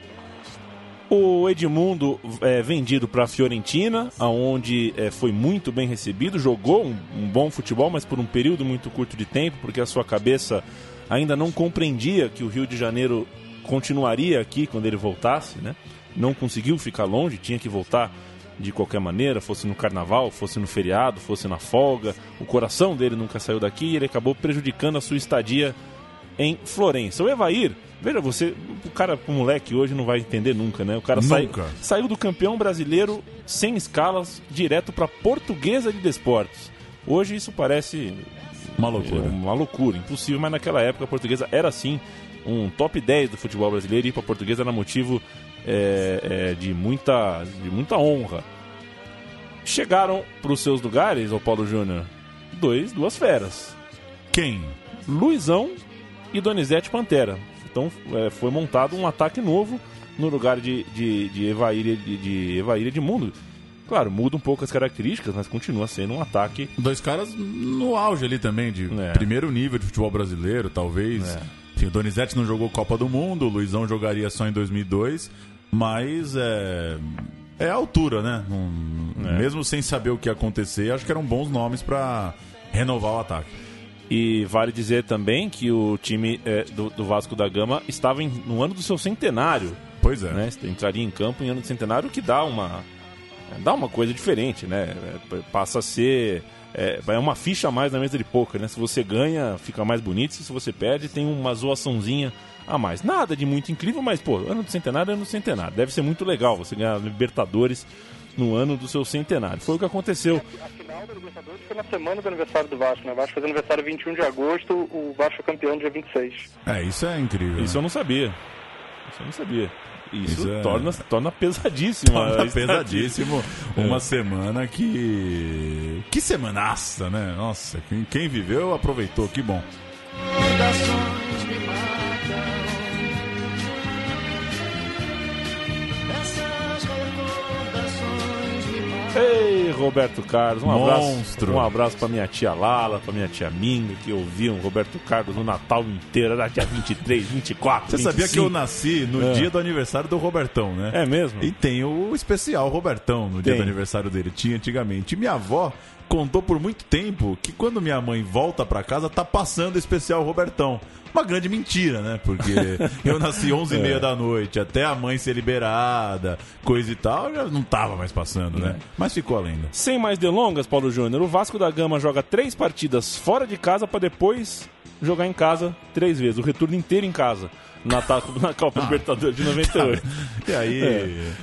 O Edmundo é vendido para a Fiorentina, aonde é, foi muito bem recebido, jogou um, um bom futebol, mas por um período muito curto de tempo, porque a sua cabeça ainda não compreendia que o Rio de Janeiro continuaria aqui quando ele voltasse, né? Não conseguiu ficar longe, tinha que voltar de qualquer maneira, fosse no carnaval, fosse no feriado, fosse na folga. O coração dele nunca saiu daqui e ele acabou prejudicando a sua estadia em Florença. O Evair, veja você, o cara, o moleque hoje não vai entender nunca, né? O cara sai- saiu do campeão brasileiro sem escalas direto para Portuguesa de Desportos. Hoje isso parece Uma loucura. é uma loucura, impossível, mas naquela época a portuguesa era sim um top 10 do futebol brasileiro e para a portuguesa era motivo é, é, de, muita, de muita honra. Chegaram para os seus lugares, o Paulo Júnior, dois, duas feras. Quem? Luizão e Donizete Pantera. Então é, foi montado um ataque novo no lugar de, de, de Evaíra de, de Evaíra Edmundo. Claro, muda um pouco as características, mas continua sendo um ataque Dois caras no auge ali também, de É. primeiro nível de futebol brasileiro, talvez. É. Enfim, o Donizete não jogou Copa do Mundo, o Luizão jogaria só em 2002, mas é, é a altura, né? Não- É. Mesmo sem saber o que ia acontecer, acho que eram bons nomes pra renovar o ataque. E vale dizer também que o time é, do, do Vasco da Gama estava em- no ano do seu centenário. Pois é. Né? Entraria em campo em ano de centenário, o que dá uma, dá uma coisa diferente, né? É, passa a ser. É, é uma ficha a mais na mesa de poker, né? Se você ganha, fica mais bonito. Se você perde, tem uma zoaçãozinha a mais. Nada de muito incrível, mas, pô, ano do centenário é ano do centenário. Deve ser muito legal você ganhar Libertadores no ano do seu centenário. Foi o que aconteceu. A final da Libertadores foi na semana do aniversário do Vasco, né? O Vasco fez aniversário 21 de agosto, o Vasco é campeão dia 26. É, isso é incrível. Isso eu não sabia. Isso eu não sabia. Isso, Isso é- torna, torna pesadíssimo. a Torna pesadíssimo. Uma É. semana que. Que semanaça, né? Nossa, quem, quem viveu aproveitou, que bom. Recordações me Ei, Roberto Carlos, um Monstro. abraço. Um abraço pra minha tia Lala, pra minha tia Minga, que ouviam Roberto Carlos no Natal inteiro, era dia 23, 24. Você sabia que eu 25. nasci no É. dia do aniversário do Robertão, né? É mesmo? E tem o especial Robertão no dia Tem. do aniversário dele. Tinha antigamente. E minha avó contou por muito tempo que quando minha mãe volta pra casa, tá passando o especial Robertão. Uma grande mentira, né? Porque eu nasci 11 e É. meia da noite, até a mãe ser liberada, coisa e tal, já não tava mais passando, né? Mas ficou a lenda. Sem mais delongas, Paulo Júnior, o Vasco da Gama joga três partidas fora de casa pra depois jogar em casa três vezes. O retorno inteiro em casa. Na, na Copa Libertadores de 98. E aí,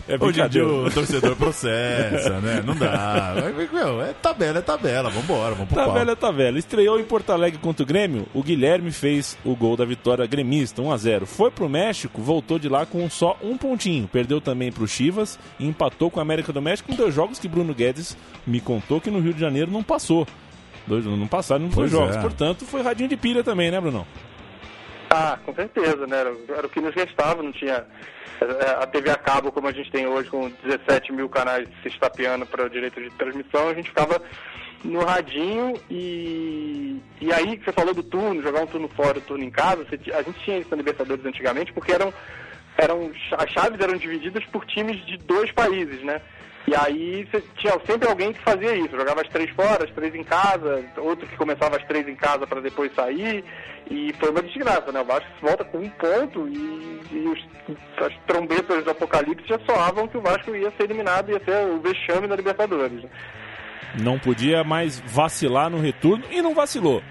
É, é hoje em dia o torcedor processa, né? Não dá. Meu, é tabela, é tabela. Vambora, vamos pro velho, tá velho. Estreou em Porto Alegre contra o Grêmio, o Guilherme fez o gol da vitória gremista, 1x0. Foi pro México, voltou de lá com só um pontinho. Perdeu também pro Chivas e empatou com a América do México em dois jogos que Bruno Guedes me contou que no Rio de Janeiro não passou. Dois, não passaram nos dois jogos. é. Portanto, foi radinho de pilha também, né, Brunão? Ah, com certeza, né? Era, era o que nos restava, não tinha é, a TV a cabo como a gente tem hoje, com 17 mil canais se estapeando para o direito de transmissão, a gente ficava no radinho e, e aí que você falou do turno, jogar um turno fora, um turno em casa, você a gente tinha isso na Libertadores antigamente, porque eram, eram as chaves eram divididas por times de dois países, né? E aí tinha sempre alguém que fazia isso, jogava as três fora, as três em casa, outro que começava as três em casa para depois sair, e foi uma desgraça, né? O Vasco volta com um ponto e, e os- as trombetas do apocalipse já soavam que o Vasco ia ser eliminado, ia ser o vexame da Libertadores. Não podia mais vacilar no retorno e não vacilou.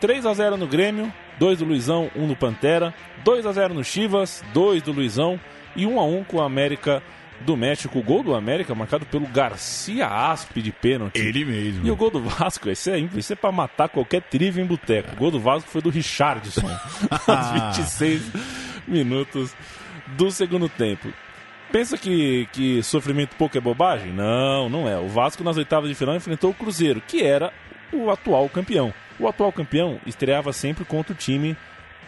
3 a 0 no Grêmio, 2 do Luizão, 1 do Pantera, 2 a 0 no Chivas, 2 do Luizão e 1 a 1 com a América do México. O gol do América marcado pelo Garcia Aspe de pênalti. Ele mesmo. E o gol do Vasco, esse é, isso é pra matar qualquer trivia em boteco. O gol do Vasco foi do Richardson, aos 26 minutos do segundo tempo. Pensa que, que sofrimento pouco é bobagem? Não, não é. O Vasco nas oitavas de final enfrentou o Cruzeiro, que era o atual campeão. O atual campeão estreava sempre contra o time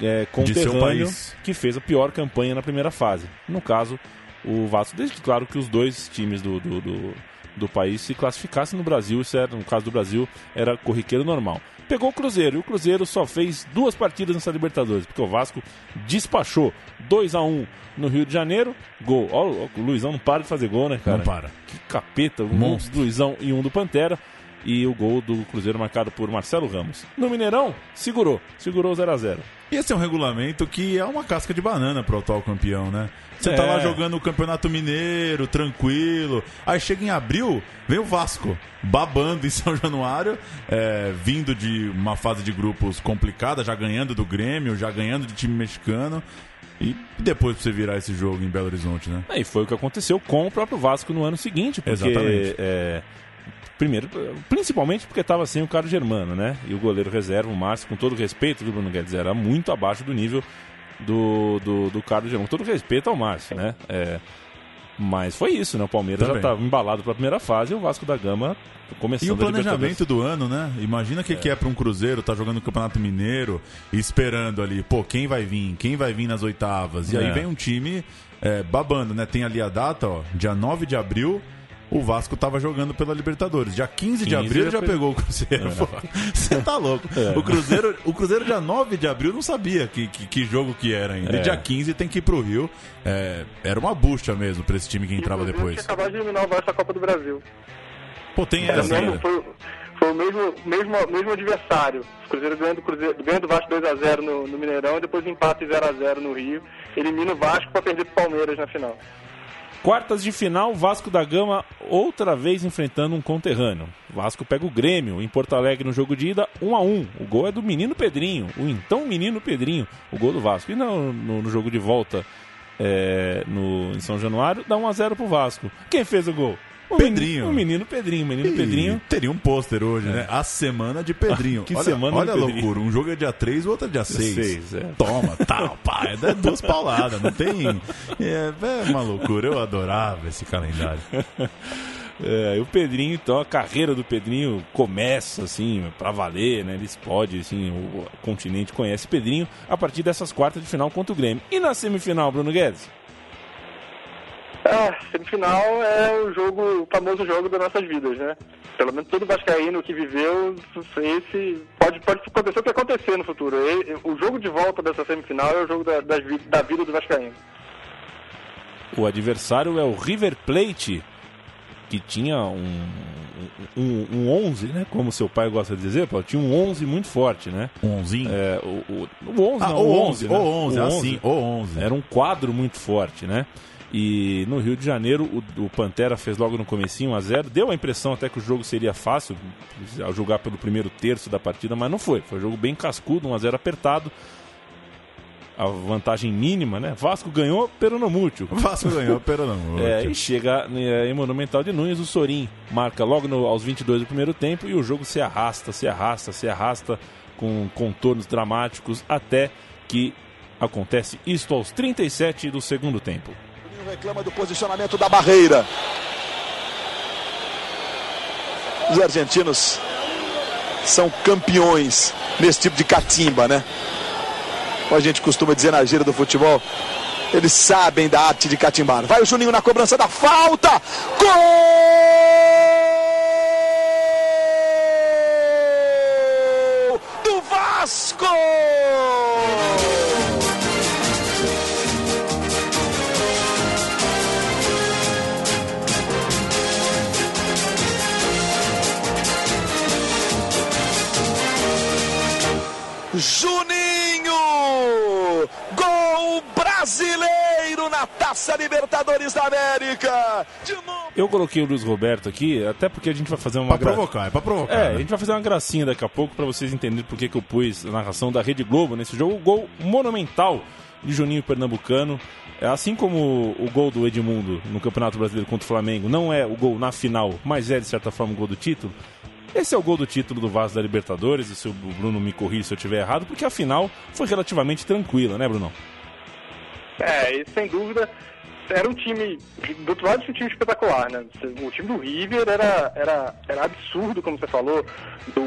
é, conterrâneo que fez a pior campanha na primeira fase. No caso, o Vasco, desde que claro que os dois times do, do, do, do país se classificassem no Brasil, isso era, no caso do Brasil, era corriqueiro normal. Pegou o Cruzeiro, e o Cruzeiro só fez duas partidas nessa Libertadores, porque o Vasco despachou 2 a 1 no Rio de Janeiro, gol. Ó, o Luizão não para de fazer gol, né, cara? Não para. Que capeta, um Monstro. do Luizão e um do Pantera. E o gol do Cruzeiro marcado por Marcelo Ramos. No Mineirão, segurou, segurou 0 a 0 E esse é um regulamento que é uma casca de banana pro atual campeão, né? Você tá É. lá jogando o Campeonato Mineiro, tranquilo. Aí chega em abril, vem o Vasco, babando em São Januário, é, vindo de uma fase de grupos complicada, já ganhando do Grêmio, já ganhando de time mexicano. E depois pra você virar esse jogo em Belo Horizonte, né? E foi o que aconteceu com o próprio Vasco no ano seguinte, porque Exatamente. é, primeiro, principalmente porque estava sem o Carlos Germano, né? E o goleiro reserva, o Márcio, com todo respeito do Bruno Guedes, era muito abaixo do nível do, do, do Carlos Germano. Com todo respeito ao Márcio, né? É, mas foi isso, né? O Palmeiras já Também. estava embalado para a primeira fase e o Vasco da Gama começando E o planejamento do ano, né? Imagina o que é, que é pra um Cruzeiro, tá jogando o Campeonato Mineiro e esperando ali, pô, quem vai vir? Quem vai vir nas oitavas? E aí É. vem um time é, babando, né? Tem ali a data, ó, dia 9 de abril. O Vasco tava jogando pela Libertadores. Dia 15 de 15 abril já já pe- pegou o Cruzeiro. pô. Você tá louco. É. O, Cruzeiro, o Cruzeiro, dia 9 de abril, não sabia que, que, que jogo que era ainda. É. E dia 15 tem que ir pro Rio. É, era uma bucha mesmo pra esse time que entrava Inclusive, depois. tinha acabado de eliminar o Vasco da Copa do Brasil. Pô, tem Era essa mesmo, ainda. foi, foi o mesmo, mesmo, mesmo adversário. O Cruzeiro ganhando, o Cruzeiro, ganhando o Vasco 2x0 no, no Mineirão, depois empate 0x0 no Rio. Elimina o Vasco para perder pro Palmeiras na final. Quartas de final, Vasco da Gama outra vez enfrentando um conterrâneo. Vasco pega o Grêmio em Porto Alegre no jogo de ida, 1 a 1 O gol é do menino Pedrinho, o então menino Pedrinho, o gol do Vasco. E no, no, no jogo de volta é, no, em São Januário, dá 1 a 0 pro Vasco. Quem fez o gol? O Pedrinho. Menino, o menino Pedrinho, o menino Pedrinho. Teria um pôster hoje, né? A semana de Pedrinho. Ah, que olha, semana Olha a Pedrinho. loucura. Um jogo é dia 3, o outro é dia 6. seis, é. Toma, tal, pá. É duas pauladas. Não tem. É, é uma loucura. Eu adorava esse calendário. É, e o Pedrinho, então, a carreira do Pedrinho começa, assim, pra valer, né? Ele explode, assim, o continente conhece Pedrinho a partir dessas quartas de final contra o Grêmio. E na semifinal, Bruno Guedes? Ah, semifinal é o jogo, o famoso jogo das nossas vidas, né? Pelo menos todo vascaíno que viveu, esse pode, pode acontecer o que acontecer no futuro. E- o jogo de volta dessa semifinal é o jogo da, vi- da vida do vascaíno. O adversário é o River Plate, que tinha um, um, um 11, né? Como seu pai gosta de dizer, Paulo, tinha um 11 muito forte, né? Um onzinho. É, o, o, o 11, ah, não, o o 11, 11, né? o 11, O assim, o 11. Era um quadro muito forte, né? E no Rio de Janeiro, o, o Pantera fez logo no comecinho 1 a 0 Deu a impressão até que o jogo seria fácil, ao jogar pelo primeiro terço da partida, mas não foi. Foi um jogo bem cascudo, 1 a 0 apertado. A vantagem mínima, né? Vasco ganhou, pero no mútil. O Vasco ganhou, pero não. É, e chega eh, em Monumental de Nunes, o Sorin marca logo no- aos 22 do primeiro tempo e o jogo se arrasta, se arrasta, se arrasta com contornos dramáticos até que acontece isto aos 37 do segundo tempo. Reclama do posicionamento da barreira. Os argentinos são campeões nesse tipo de catimba, né? Como a gente costuma dizer na gira do futebol, eles sabem da arte de catimbar. Vai o Juninho na cobrança da falta. Gol do Vasco! Juninho! Gol brasileiro na Taça Libertadores da América! De novo. Eu coloquei o Luiz Roberto aqui, até porque a gente vai fazer uma Pra provocar, é pra provocar. É, a né? gente vai fazer uma gracinha daqui a pouco pra vocês entenderem por que que eu pus a narração da Rede Globo nesse jogo. O gol monumental de Juninho Pernambucano. É, Assim como o gol do Edmundo no Campeonato Brasileiro contra o Flamengo não é o gol na final, mas é de certa forma o gol do título. Esse é o gol do título do Vasco da Libertadores, e se o Bruno me corrija se eu estiver errado, porque a final foi relativamente tranquila, né, Bruno? É, e sem dúvida era um time, do outro lado um time espetacular, né? O time do River era, era, era absurdo, como você falou, do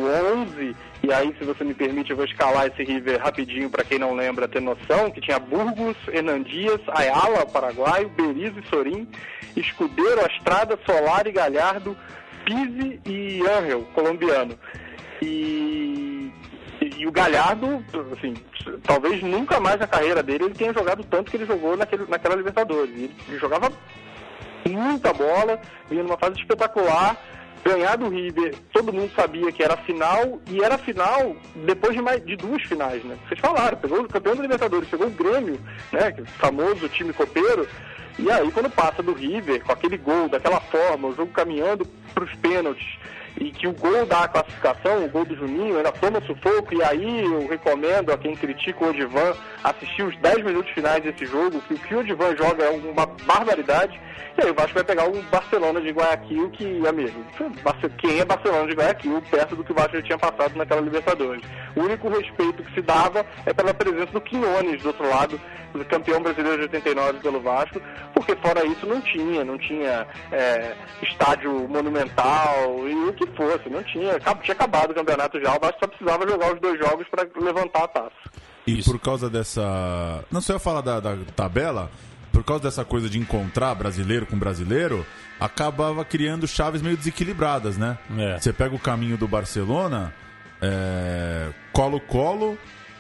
11, e aí se você me permite eu vou escalar esse River rapidinho para quem não lembra ter noção, que tinha Burgos, Hernandias, Ayala, paraguaio, Berizzo e Sorim, Escudeiro, Astrada, Solar e Galhardo, Pise e Angel, colombiano. E, e, o Galhardo, assim, talvez nunca mais na carreira dele ele tenha jogado tanto que ele jogou naquele, naquela Libertadores. Ele, ele jogava muita bola, vinha numa fase espetacular. ganhar do River, todo mundo sabia que era final, e era final depois de, mais, de duas finais, né? Vocês falaram, pegou o campeão da Libertadores, pegou o Grêmio, né? é famoso time copeiro, e aí quando passa do River, com aquele gol, daquela forma, o jogo caminhando para os pênaltis, e que o gol da classificação, o gol do Juninho, ainda toma sufoco, e aí eu recomendo a quem critica o Odivan assistir os 10 minutos finais desse jogo, que o que o Odivan joga é uma barbaridade, e aí o Vasco vai pegar um Barcelona de Guayaquil, que, amigo, quem é Barcelona de Guayaquil, perto do que o Vasco já tinha passado naquela Libertadores. O único respeito que se dava é pela presença do Quinones do outro lado, do campeão brasileiro de 89 pelo Vasco, porque fora isso não tinha, não tinha é, estádio monumental. E o que fosse, não tinha, tinha acabado o campeonato já, o Vasco só precisava jogar os dois jogos para levantar a taça. E por causa dessa. Não sei eu falar da, da tabela, por causa dessa coisa de encontrar brasileiro com brasileiro, acabava criando chaves meio desequilibradas, né? É. Você pega o caminho do Barcelona, é, Colo-Colo,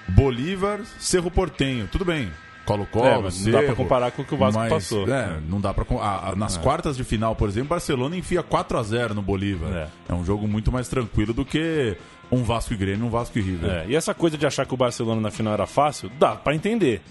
Bolívar, Cerro Portenho. Tudo bem. Colo-Colo, É, não dá pra comparar com o que o Vasco mas, passou. É, não dá pra. com- a- a- nas quartas de final, por exemplo, Barcelona enfia 4 a 0 no Bolívar. É. É. um jogo muito mais tranquilo do que um Vasco e Grêmio e um Vasco e River. É, e essa coisa de achar que o Barcelona na final era fácil, dá pra entender.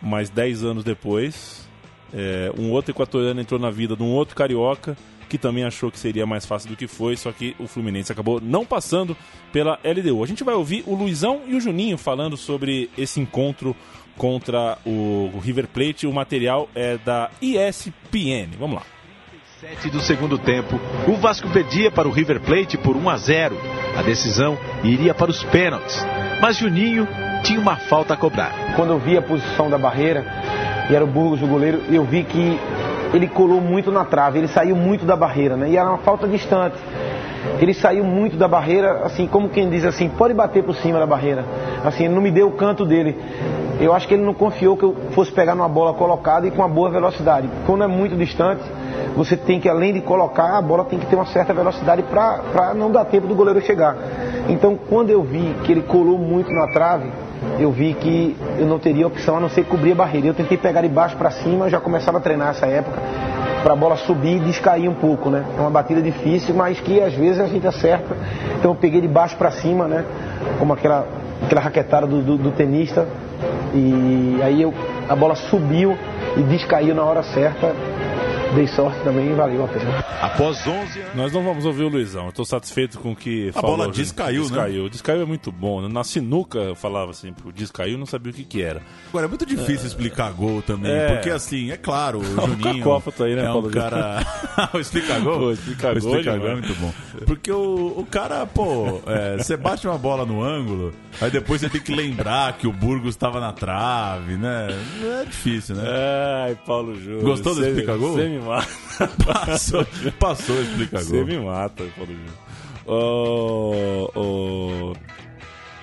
Mas 10 anos depois, é, um outro equatoriano entrou na vida de um outro carioca que também achou que seria mais fácil do que foi, só que o Fluminense acabou não passando pela LDU. A gente vai ouvir o Luizão e o Juninho falando sobre esse encontro contra o River Plate. O material é da ESPN. Vamos lá. Sete do segundo tempo, o Vasco perdia para o River Plate por 1 a 0. A decisão iria para os pênaltis, mas Juninho tinha uma falta a cobrar. Quando eu vi a posição da barreira, e era o Burgos o goleiro, eu vi que ele colou muito na trave, ele saiu muito da barreira, né? E era uma falta distante. Ele saiu muito da barreira, assim, como quem diz assim, pode bater por cima da barreira. Assim, ele não me deu o canto dele. Eu acho que ele não confiou que eu fosse pegar numa bola colocada e com uma boa velocidade. Quando é muito distante, você tem que, além de colocar, a bola tem que ter uma certa velocidade para não dar tempo do goleiro chegar. Então, quando eu vi que ele colou muito na trave, eu vi que eu não teria opção a não ser cobrir a barreira. Eu tentei pegar de baixo para cima, eu já começava a treinar essa época, para a bola subir e descair um pouco, né? É uma batida difícil, mas que às vezes a gente acerta. Então eu peguei de baixo para cima, né? Como aquela, aquela raquetada do, do, do tenista. E aí eu, a bola subiu e descaiu na hora certa. Dei sorte também e valeu a pena. Após 11 anos. Nós não vamos ouvir o Luizão. Eu tô satisfeito com o que A falou. bola gente. descaiu, né? descaiu. Descaiu é muito bom. né? Na sinuca eu falava sempre, o descaiu não sabia o que que era. Agora, é muito difícil explicar gol também, É. porque assim, é claro, o O Juninho cacófato aí, né, é um Paulo? cara... o explica gol? O explica O gol explica gol é muito bom. Porque o, o cara, pô, é, você bate uma bola no ângulo, aí depois você tem que lembrar que o Burgos estava na trave, né? É difícil, né? Ai, Paulo Júnior. Gostou do explica gol? Você me mata. Passou, passou explica Você gol. me mata, Júnior. Ô, ô,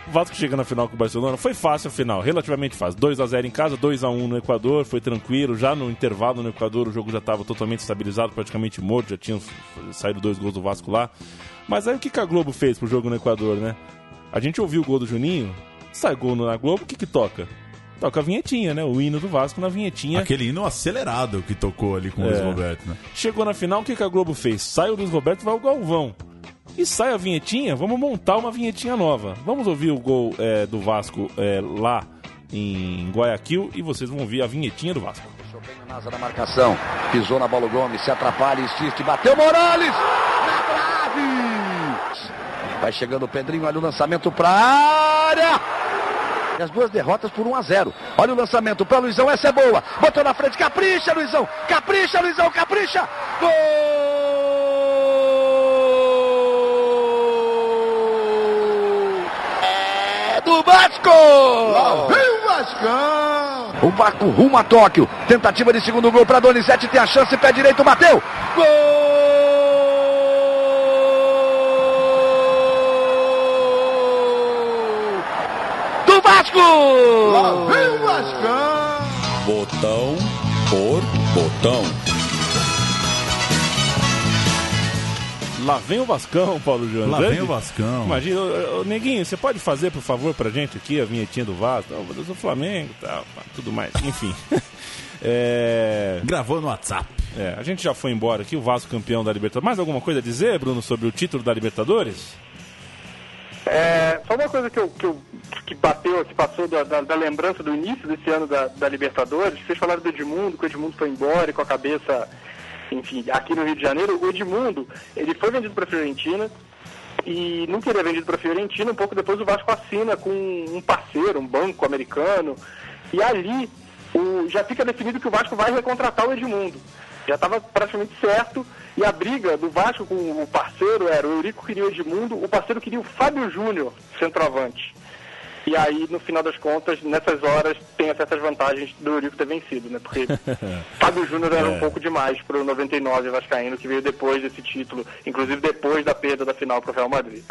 O Vasco chega na final com o Barcelona. Foi fácil a final, relativamente fácil. 2x0 em casa, 2x1 no Equador, foi tranquilo. Já no intervalo no Equador o jogo já estava totalmente estabilizado, praticamente morto, já tinham saído dois gols do Vasco lá. Mas aí o que, que a Globo fez pro jogo no Equador, né? A gente ouviu o gol do Juninho, sai gol na Globo, o que que toca? Toca a vinhetinha, né? O hino do Vasco na vinhetinha. Aquele hino acelerado que tocou ali com o Luiz É. Roberto, né? Chegou na final, o que, que a Globo fez? Sai o Luiz Roberto e vai o Galvão. E sai a vinhetinha, vamos montar uma vinhetinha nova. Vamos ouvir o gol é, do Vasco é, lá em Guayaquil e vocês vão ouvir a vinhetinha do Vasco. Nasa na marcação. Pisou na bola o Gomes, se atrapalha, insiste, bateu Morales! Na trave! Vai chegando o Pedrinho, olha o lançamento pra área! E as duas derrotas por 1 a 0. Olha o lançamento para Luizão, essa é boa. Botou na frente, capricha, Luizão! Capricha, Luizão, capricha! Gol! É do Vasco! Lá vem o Vascão! O Vasco rumo a Tóquio. Tentativa de segundo gol para Donizete, tem a chance, pé direito, bateu! Gol! Vasco! Lá vem o Vascão! Botão por botão. Lá vem o Vascão, Paulo Júnior. Lá vem o Vascão. Imagina, ô, ô, Neguinho, você pode fazer, por favor, pra gente aqui a vinhetinha do Vasco? Não, eu sou Flamengo e tal, pá, tudo mais. Enfim. É, Gravou no WhatsApp. É, a gente já foi embora aqui, o Vasco campeão da Libertadores. Mais alguma coisa a dizer, Bruno, sobre o título da Libertadores? É, só uma coisa que, eu, que, eu, que bateu, que passou da, da, da lembrança do início desse ano da, da Libertadores, vocês falaram do Edmundo, que o Edmundo foi embora e com a cabeça, enfim, aqui no Rio de Janeiro, o Edmundo, ele foi vendido para a Fiorentina e não queria vendido para a Fiorentina, um pouco depois o Vasco assina com um parceiro, um banco americano, e ali o, já fica definido que o Vasco vai recontratar o Edmundo. Já estava praticamente certo. E a briga do Vasco com o parceiro era o Eurico queria o Edmundo, o parceiro queria o Fábio Júnior, centroavante. E aí, no final das contas, nessas horas, tem certas vantagens do Eurico ter vencido, né? Porque Fábio Júnior era um É. pouco demais para o 99 Vascaíno, que veio depois desse título, inclusive depois da perda da final para o Real Madrid.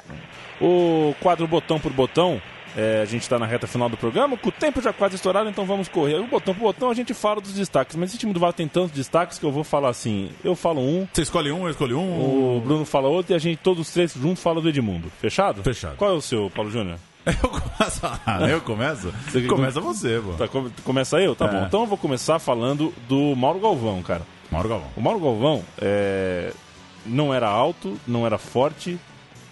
O quadro botão por botão, é, a gente está na reta final do programa, com o tempo já quase estourado, então vamos correr. O botão por botão a gente fala dos destaques, mas esse time do Vasco tem tantos destaques que eu vou falar assim. Eu falo um. Você escolhe um, eu escolho um. O Bruno fala outro e a gente, todos os três juntos, fala do Edmundo. Fechado? Fechado. Qual é o seu, Paulo Júnior? Eu começo. Ah, eu começo? Começa você, pô. Tá, come- começa eu? Tá É. bom. Então eu vou começar falando do Mauro Galvão, cara. Mauro Galvão. O Mauro Galvão é, não era alto, não era forte,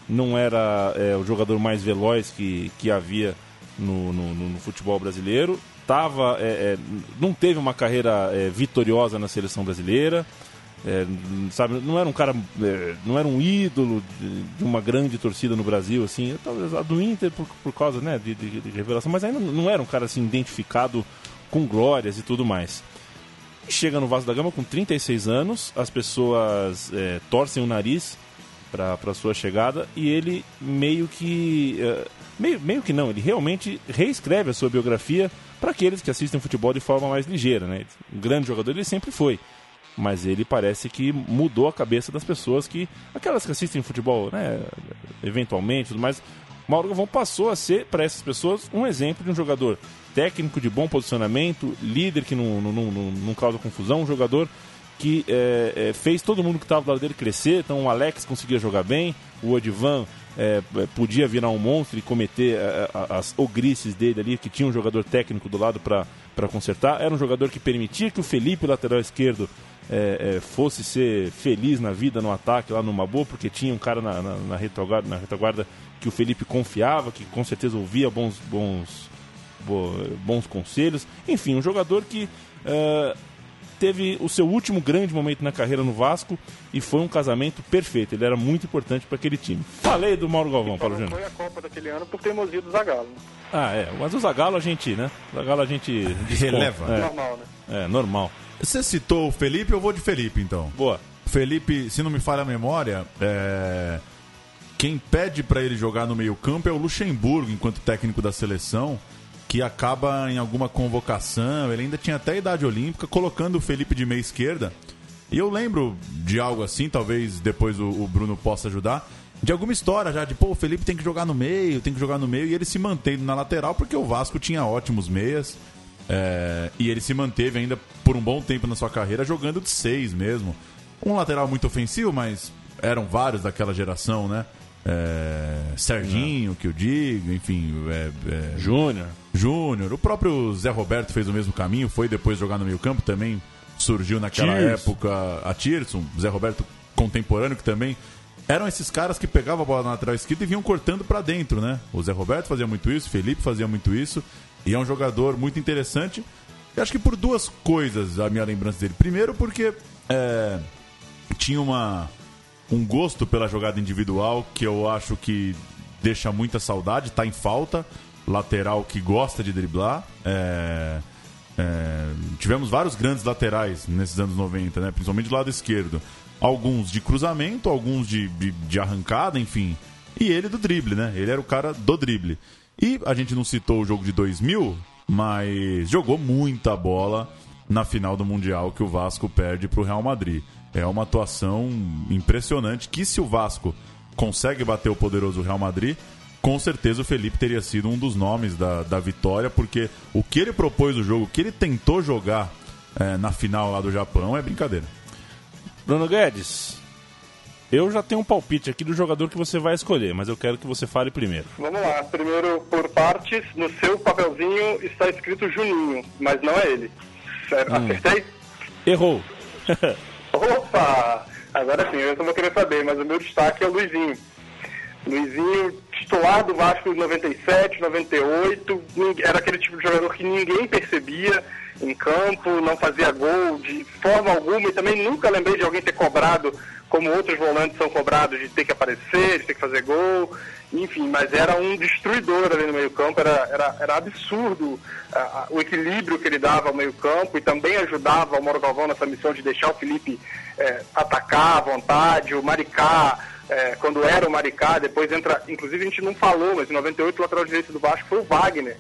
não era é, o jogador mais veloz que, que havia no, no- no- futebol brasileiro. Tava, é, é, não teve uma carreira é, vitoriosa na seleção brasileira. É, sabe, não era um cara, é, não era um ídolo de, de uma grande torcida no Brasil, assim, talvez a do Inter por, por causa né, de, de- de revelação, mas ainda não era um cara assim identificado com glórias e tudo mais. Chega no Vasco da Gama com 36 anos, as pessoas é, torcem o nariz para sua chegada e ele meio que. é, meio, meio que não, ele realmente reescreve a sua biografia para aqueles que assistem futebol de forma mais ligeira. Né? Um grande jogador ele sempre foi. Mas ele parece que mudou a cabeça das pessoas que. aquelas que assistem futebol, né? Eventualmente, tudo mais. Mauro Galvão passou a ser, para essas pessoas, um exemplo de um jogador técnico de bom posicionamento, líder que não, não, não- não causa confusão, um jogador que é, é, fez todo mundo que estava do lado dele crescer. Então o Alex conseguia jogar bem, o Odivan é, é, podia virar um monstro e cometer é, a- as ogrices dele ali, que tinha um jogador técnico do lado para consertar. Era um jogador que permitia que o Felipe, lateral esquerdo, é, é, fosse ser feliz na vida no ataque lá no Mabu, porque tinha um cara na, na, na retaguarda, na retaguarda que o Felipe confiava, que com certeza ouvia bons, bons, bo- bons conselhos. Enfim, um jogador que é, teve o seu último grande momento na carreira no Vasco e foi um casamento perfeito. Ele era muito importante para aquele time. Falei do Mauro Galvão, Paulo Não Júnior. foi a Copa daquele ano por teimosia do Zagallo. né? Ah, é. Mas o Zagallo a gente, né? O Zagallo a gente. Releva. É, Normal, né? é, normal. Você citou o Felipe, eu vou de Felipe, então. Boa. Felipe, se não me falha a memória, é, quem pede pra ele jogar no meio-campo é o Luxemburgo, enquanto técnico da seleção, que acaba em alguma convocação, ele ainda tinha até idade olímpica, colocando o Felipe de meia esquerda. E eu lembro de algo assim, talvez depois o, o Bruno possa ajudar, de alguma história já de, pô, o Felipe tem que jogar no meio, tem que jogar no meio, e ele se manteve na lateral porque o Vasco tinha ótimos meias. é, e ele se manteve ainda por um bom tempo na sua carreira jogando de seis mesmo. Um lateral muito ofensivo, mas eram vários daquela geração, né? É, Serginho, que eu digo, enfim. É, é, Júnior. Júnior. O próprio Zé Roberto fez o mesmo caminho, foi depois jogar no meio campo, também surgiu naquela Tirso. época a Tirson, Zé Roberto contemporâneo, que também eram esses caras que pegavam a bola na lateral esquerda e vinham cortando pra dentro, né? O Zé Roberto fazia muito isso, o Felipe fazia muito isso, e é um jogador muito interessante. Eu acho que por duas coisas a minha lembrança dele. Primeiro, porque é, tinha uma, um gosto pela jogada individual que eu acho que deixa muita saudade, tá em falta. Lateral que gosta de driblar. É, é, tivemos vários grandes laterais nesses anos 90, né? principalmente do lado esquerdo. Alguns de cruzamento, alguns de, de, de arrancada, enfim. E ele do drible, né? Ele era o cara do drible. E a gente não citou o jogo de 2000, mas jogou muita bola na final do Mundial que o Vasco perde para o Real Madrid. É uma atuação impressionante que se o Vasco consegue bater o poderoso Real Madrid, com certeza o Felipe teria sido um dos nomes da, da vitória, porque o que ele propôs no jogo, o que ele tentou jogar eh, na final lá do Japão é brincadeira. Bruno Guedes, eu já tenho um palpite aqui do jogador que você vai escolher, mas eu quero que você fale primeiro. Vamos lá, primeiro por partes, no seu papelzinho está escrito Juninho, mas não é ele. Hum. Acertei? Errou. Opa! Agora sim, eu só vou querer saber, mas o meu destaque é o Luizinho. Luizinho, titular do Vasco em 97, 98, ninguém- era aquele tipo de jogador que ninguém percebia em campo, não fazia gol de forma alguma e também nunca lembrei de alguém ter cobrado como outros volantes são cobrados de ter que aparecer, de ter que fazer gol, enfim, mas era um destruidor ali no meio campo, era, era, era absurdo ah, o equilíbrio que ele dava ao meio campo e também ajudava o Mauro Galvão nessa missão de deixar o Felipe eh, atacar à vontade, o Maricá, eh, quando era o Maricá, depois entra, inclusive a gente não falou, mas em 98 o lateral direito do Vasco foi o Wagner,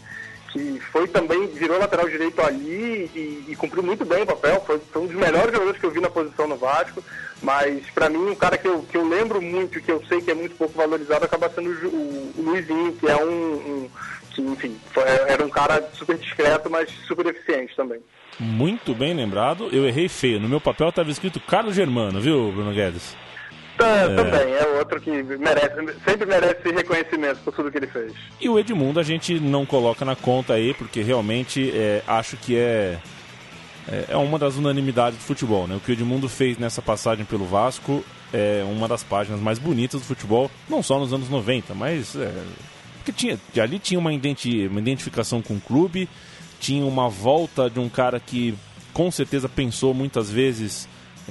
que foi também, virou lateral direito ali e, e cumpriu muito bem o papel, foi, foi um dos melhores jogadores que eu vi na posição no Vasco, mas para mim um cara que eu, que eu lembro muito que eu sei que é muito pouco valorizado acaba sendo o- o Luizinho, que é um, um- que enfim, foi- era um cara super discreto, mas super eficiente também. Muito bem lembrado. Eu errei feio. No meu papel estava escrito Carlos Germano, viu, Bruno Guedes? É. Também, é outro que merece, sempre merece reconhecimento por tudo que ele fez. E o Edmundo a gente não coloca na conta aí, porque realmente é, acho que é, é, é uma das unanimidades do futebol. Né? O que o Edmundo fez nessa passagem pelo Vasco é uma das páginas mais bonitas do futebol, não só nos anos 90, mas. É, porque tinha, ali tinha uma, identi- uma identificação com o clube, tinha uma volta de um cara que com certeza pensou muitas vezes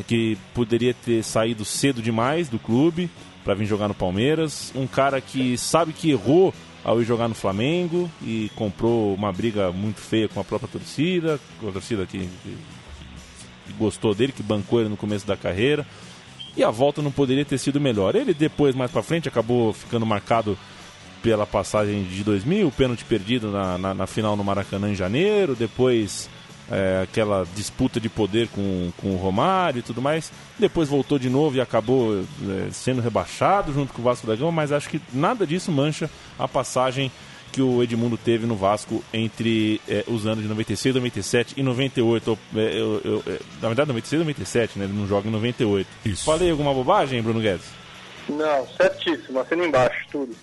que poderia ter saído cedo demais do clube para vir jogar no Palmeiras, um cara que sabe que errou ao ir jogar no Flamengo e comprou uma briga muito feia com a própria torcida, com a torcida que, que- que gostou dele, que bancou ele no começo da carreira. E a volta não poderia ter sido melhor. Ele depois, mais pra frente, acabou ficando marcado pela passagem de 2000, o pênalti perdido na, na, na final no Maracanã em janeiro, depois é, aquela disputa de poder com, com o Romário e tudo mais. Depois voltou de novo e acabou é, sendo rebaixado junto com o Vasco da Gama, mas acho que nada disso mancha a passagem que o Edmundo teve no Vasco entre é, os anos de 96, 97 e 98. É, eu- eu- é, na verdade, 96 e 97, né? Ele não joga em 98. Isso. Falei alguma bobagem, Bruno Guedes? Não, certíssimo, assina embaixo, tudo.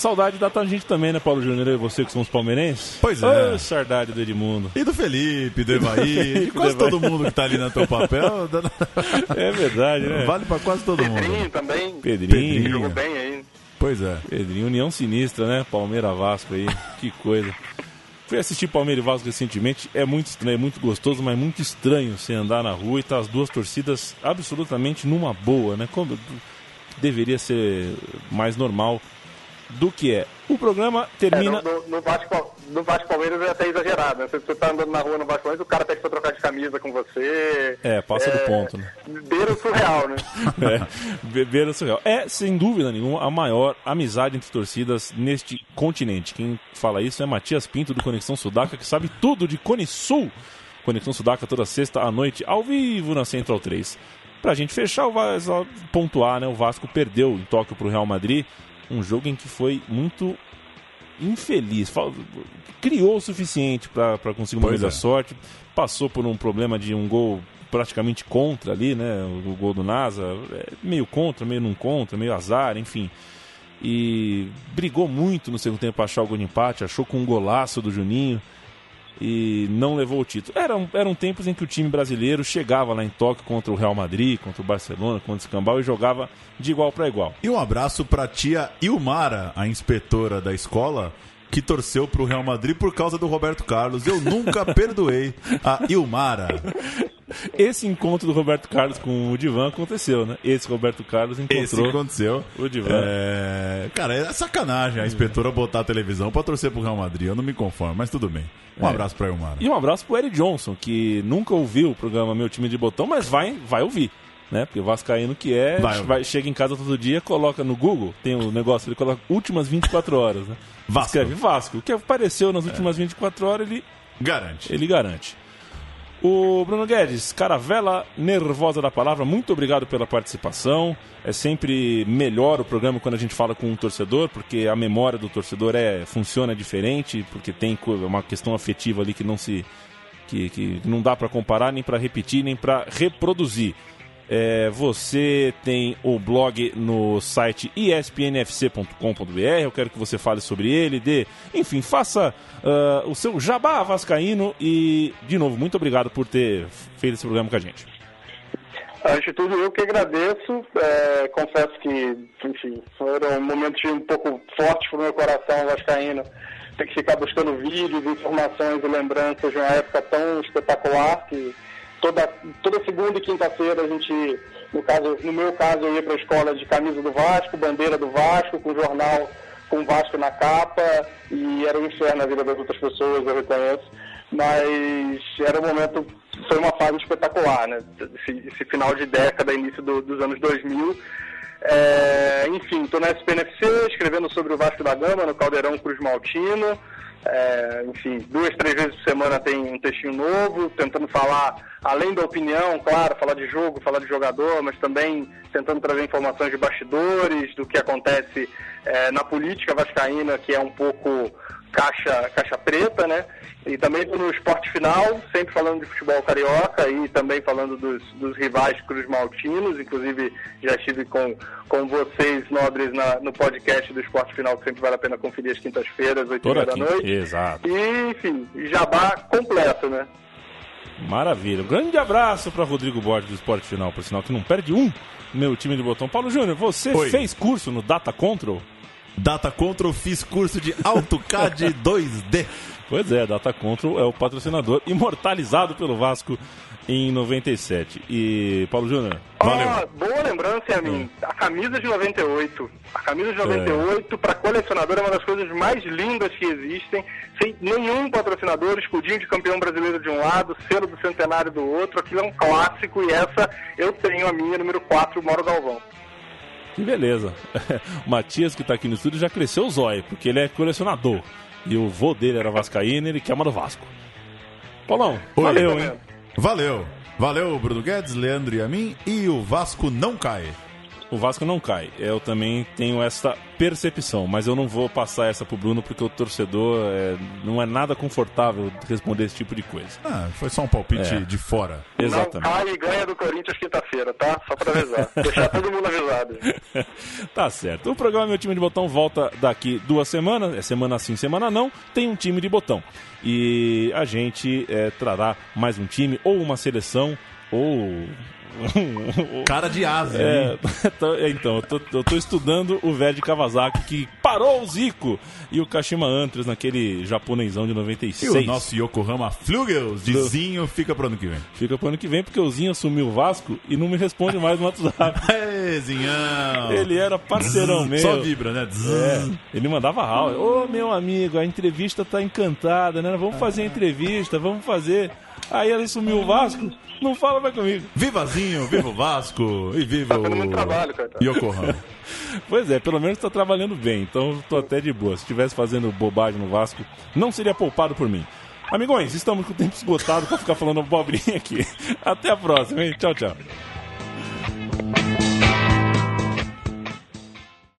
Saudade da tangente também, né, Paulo Júnior? E você que somos palmeirenses? Pois é. Ô, saudade do Edmundo. E do Felipe, do Evaí, de quase todo mundo que tá ali no teu papel. É verdade, né? Vale pra quase todo mundo. Pedrinho também, Pedrinho. que jogou bem aí. Pois é. Pedrinho, União Sinistra, né? Palmeiras Vasco aí, que coisa. Fui assistir Palmeiras e Vasco recentemente, é muito estranho, é muito gostoso, mas muito estranho você andar na rua e tá as duas torcidas absolutamente numa boa, né? Como deveria ser mais normal do que é. O programa É, termina. no, no, no Vasco, no Vasco Palmeiras é até exagerado, né? Você, você tá andando na rua no Vasco Palmeiras, o cara pede pra trocar de camisa com você. É, passa do ponto, né? Beira surreal, né? É, beberam surreal. É, sem dúvida nenhuma, a maior amizade entre torcidas neste continente. Quem fala isso é Matias Pinto, do Conexão Sudaca, que sabe tudo de Cone Sul. Conexão Sudaca toda sexta à noite, ao vivo na Central 3. Pra gente fechar, o Vasco, pontuar, né? O Vasco perdeu em Tóquio pro Real Madrid. Um jogo em que foi muito infeliz. Criou o suficiente para conseguir uma Pois melhor é. sorte. Passou por um problema de um gol praticamente contra ali, né? O gol do NASA. É, meio contra, meio não contra, meio azar, enfim. E brigou muito no segundo tempo para achar o gol de empate. Achou com um golaço do Juninho. E não levou o título. Eram, eram tempos em que o time brasileiro chegava lá em Tóquio contra o Real Madrid, contra o Barcelona, contra o Escambau e jogava de igual para igual. E um abraço pra tia Ilmara, a inspetora da escola, que torceu pro Real Madrid por causa do Roberto Carlos. Eu nunca perdoei a Ilmara. Esse encontro do Roberto Carlos com o Divan aconteceu, né? Esse Roberto Carlos encontrou Esse aconteceu. o Divan. É... Cara, é sacanagem a inspetora botar a televisão pra torcer pro Real Madrid. Eu não me conformo, mas tudo bem. Um É. abraço pra Ilmara. E um abraço pro Eric Johnson, que nunca ouviu o programa Meu Time de Botão, mas vai, vai ouvir. Né? Porque o Vascaíno que é, Vai vai, chega em casa todo dia, coloca no Google, tem o negócio, ele coloca últimas 24 horas, né? Vasco. Escreve Vasco. O que apareceu nas últimas 24 horas, ele, Garante. ele garante. O Bruno Guedes, caravela nervosa da palavra, muito obrigado pela participação. É sempre melhor o programa quando a gente fala com um torcedor, porque a memória do torcedor é funciona diferente, porque tem uma questão afetiva ali que não se que, que não dá para comparar, nem para repetir, nem para reproduzir. É, você tem o blog no site espnfc.com.br. Eu quero que você fale sobre ele, dê, enfim, faça ah, o seu jabá vascaíno e, de novo, muito obrigado por ter feito esse programa com a gente. Antes de tudo, eu que agradeço. É, confesso que, enfim, foram momentos um pouco fortes para o meu coração vascaíno. Ter que ficar buscando vídeos, informações e lembranças de uma época tão espetacular que toda, toda segunda e quinta-feira a gente, no, caso, no meu caso, eu ia para a escola de camisa do Vasco, bandeira do Vasco, com jornal com o Vasco na capa e era um inferno na vida das outras pessoas, eu reconheço. Mas era um momento, foi uma fase espetacular, né? Esse, esse final de década, início do- dos anos 2000. É, enfim, estou na SPNFC, escrevendo sobre o Vasco da Gama no Caldeirão Cruz Maltino. É, enfim, duas, três vezes por semana tem um textinho novo, tentando falar, além da opinião, claro, falar de jogo, falar de jogador, mas também tentando trazer informações de bastidores, do que acontece é, na política vascaína, que é um pouco caixa, caixa preta, né? E também no esporte final, sempre falando de futebol carioca e também falando dos, dos rivais Cruz Maltinos. Inclusive, já estive com, com vocês, nobres, na- no podcast do esporte final, que sempre vale a pena conferir às quintas-feiras, 8 Toda h da quinta. noite. Exato. E, enfim, jabá completo, né? Maravilha. Um grande abraço para Rodrigo Borges do Esporte Final, por sinal que não perde um, meu time de botão. Paulo Júnior, você Oi. fez curso no Data Control? Data Control, fiz curso de AutoCAD 2D. Pois é, Data Control é o patrocinador imortalizado pelo Vasco em 97. E, Paulo Júnior, Ah, boa lembrança, a mim. A camisa de 98. A camisa de 98, para colecionador, é uma das coisas mais lindas que existem. Sem nenhum patrocinador, escudinho de campeão brasileiro de um lado, selo do centenário do outro. Aquilo é um clássico e essa eu tenho a minha, número 4, Mauro Galvão. Que beleza. o Matias, que tá aqui no estúdio, já cresceu o zóio, porque ele é colecionador. E o vô dele era vascaíno e ele quer uma do Vasco. Paulão, Oi. valeu, hein? Valeu. Valeu, Bruno Guedes, Leandro e a mim. E o Vasco não cai. O Vasco não cai. Eu também tenho essa percepção, mas eu não vou passar essa pro Bruno porque o torcedor é, não é nada confortável responder esse tipo de coisa. Ah, foi só um palpite É. de fora. Exatamente. Não cai e ganha do Corinthians quinta-feira, tá? Só pra avisar. Deixar todo mundo avisado. tá certo. O programa Meu Time de Botão volta daqui duas semanas. É semana sim, semana não. Tem um time de botão. E a gente é, trará mais um time, ou uma seleção, ou. Cara de asa, É, tô- então, eu tô, eu tô estudando o velho de Kawasaki que parou o Zico e o Kashima Antlers naquele japonesão de E 96. o nosso Yokohama Flugels de Zinho fica pro ano que vem. Fica pro ano que vem porque o Zinho assumiu o Vasco e não me responde mais no WhatsApp. Ê, Zinhão! Ele era parceirão meu. Só vibra, né? É, ele mandava áudio. Ô, meu amigo, a entrevista tá encantada, né? Vamos fazer a entrevista, vamos fazer. Aí ele sumiu o Vasco, não fala mais comigo. Vivazinho, viva o Vasco e viva Tá muito trabalho, o coitado. Yokohama. Pois é, pelo menos tá trabalhando bem, então tô até de boa. Se estivesse fazendo bobagem no Vasco, não seria poupado por mim. Amigões, estamos com o tempo esgotado pra ficar falando abobrinha aqui. Até a próxima, hein? Tchau, tchau.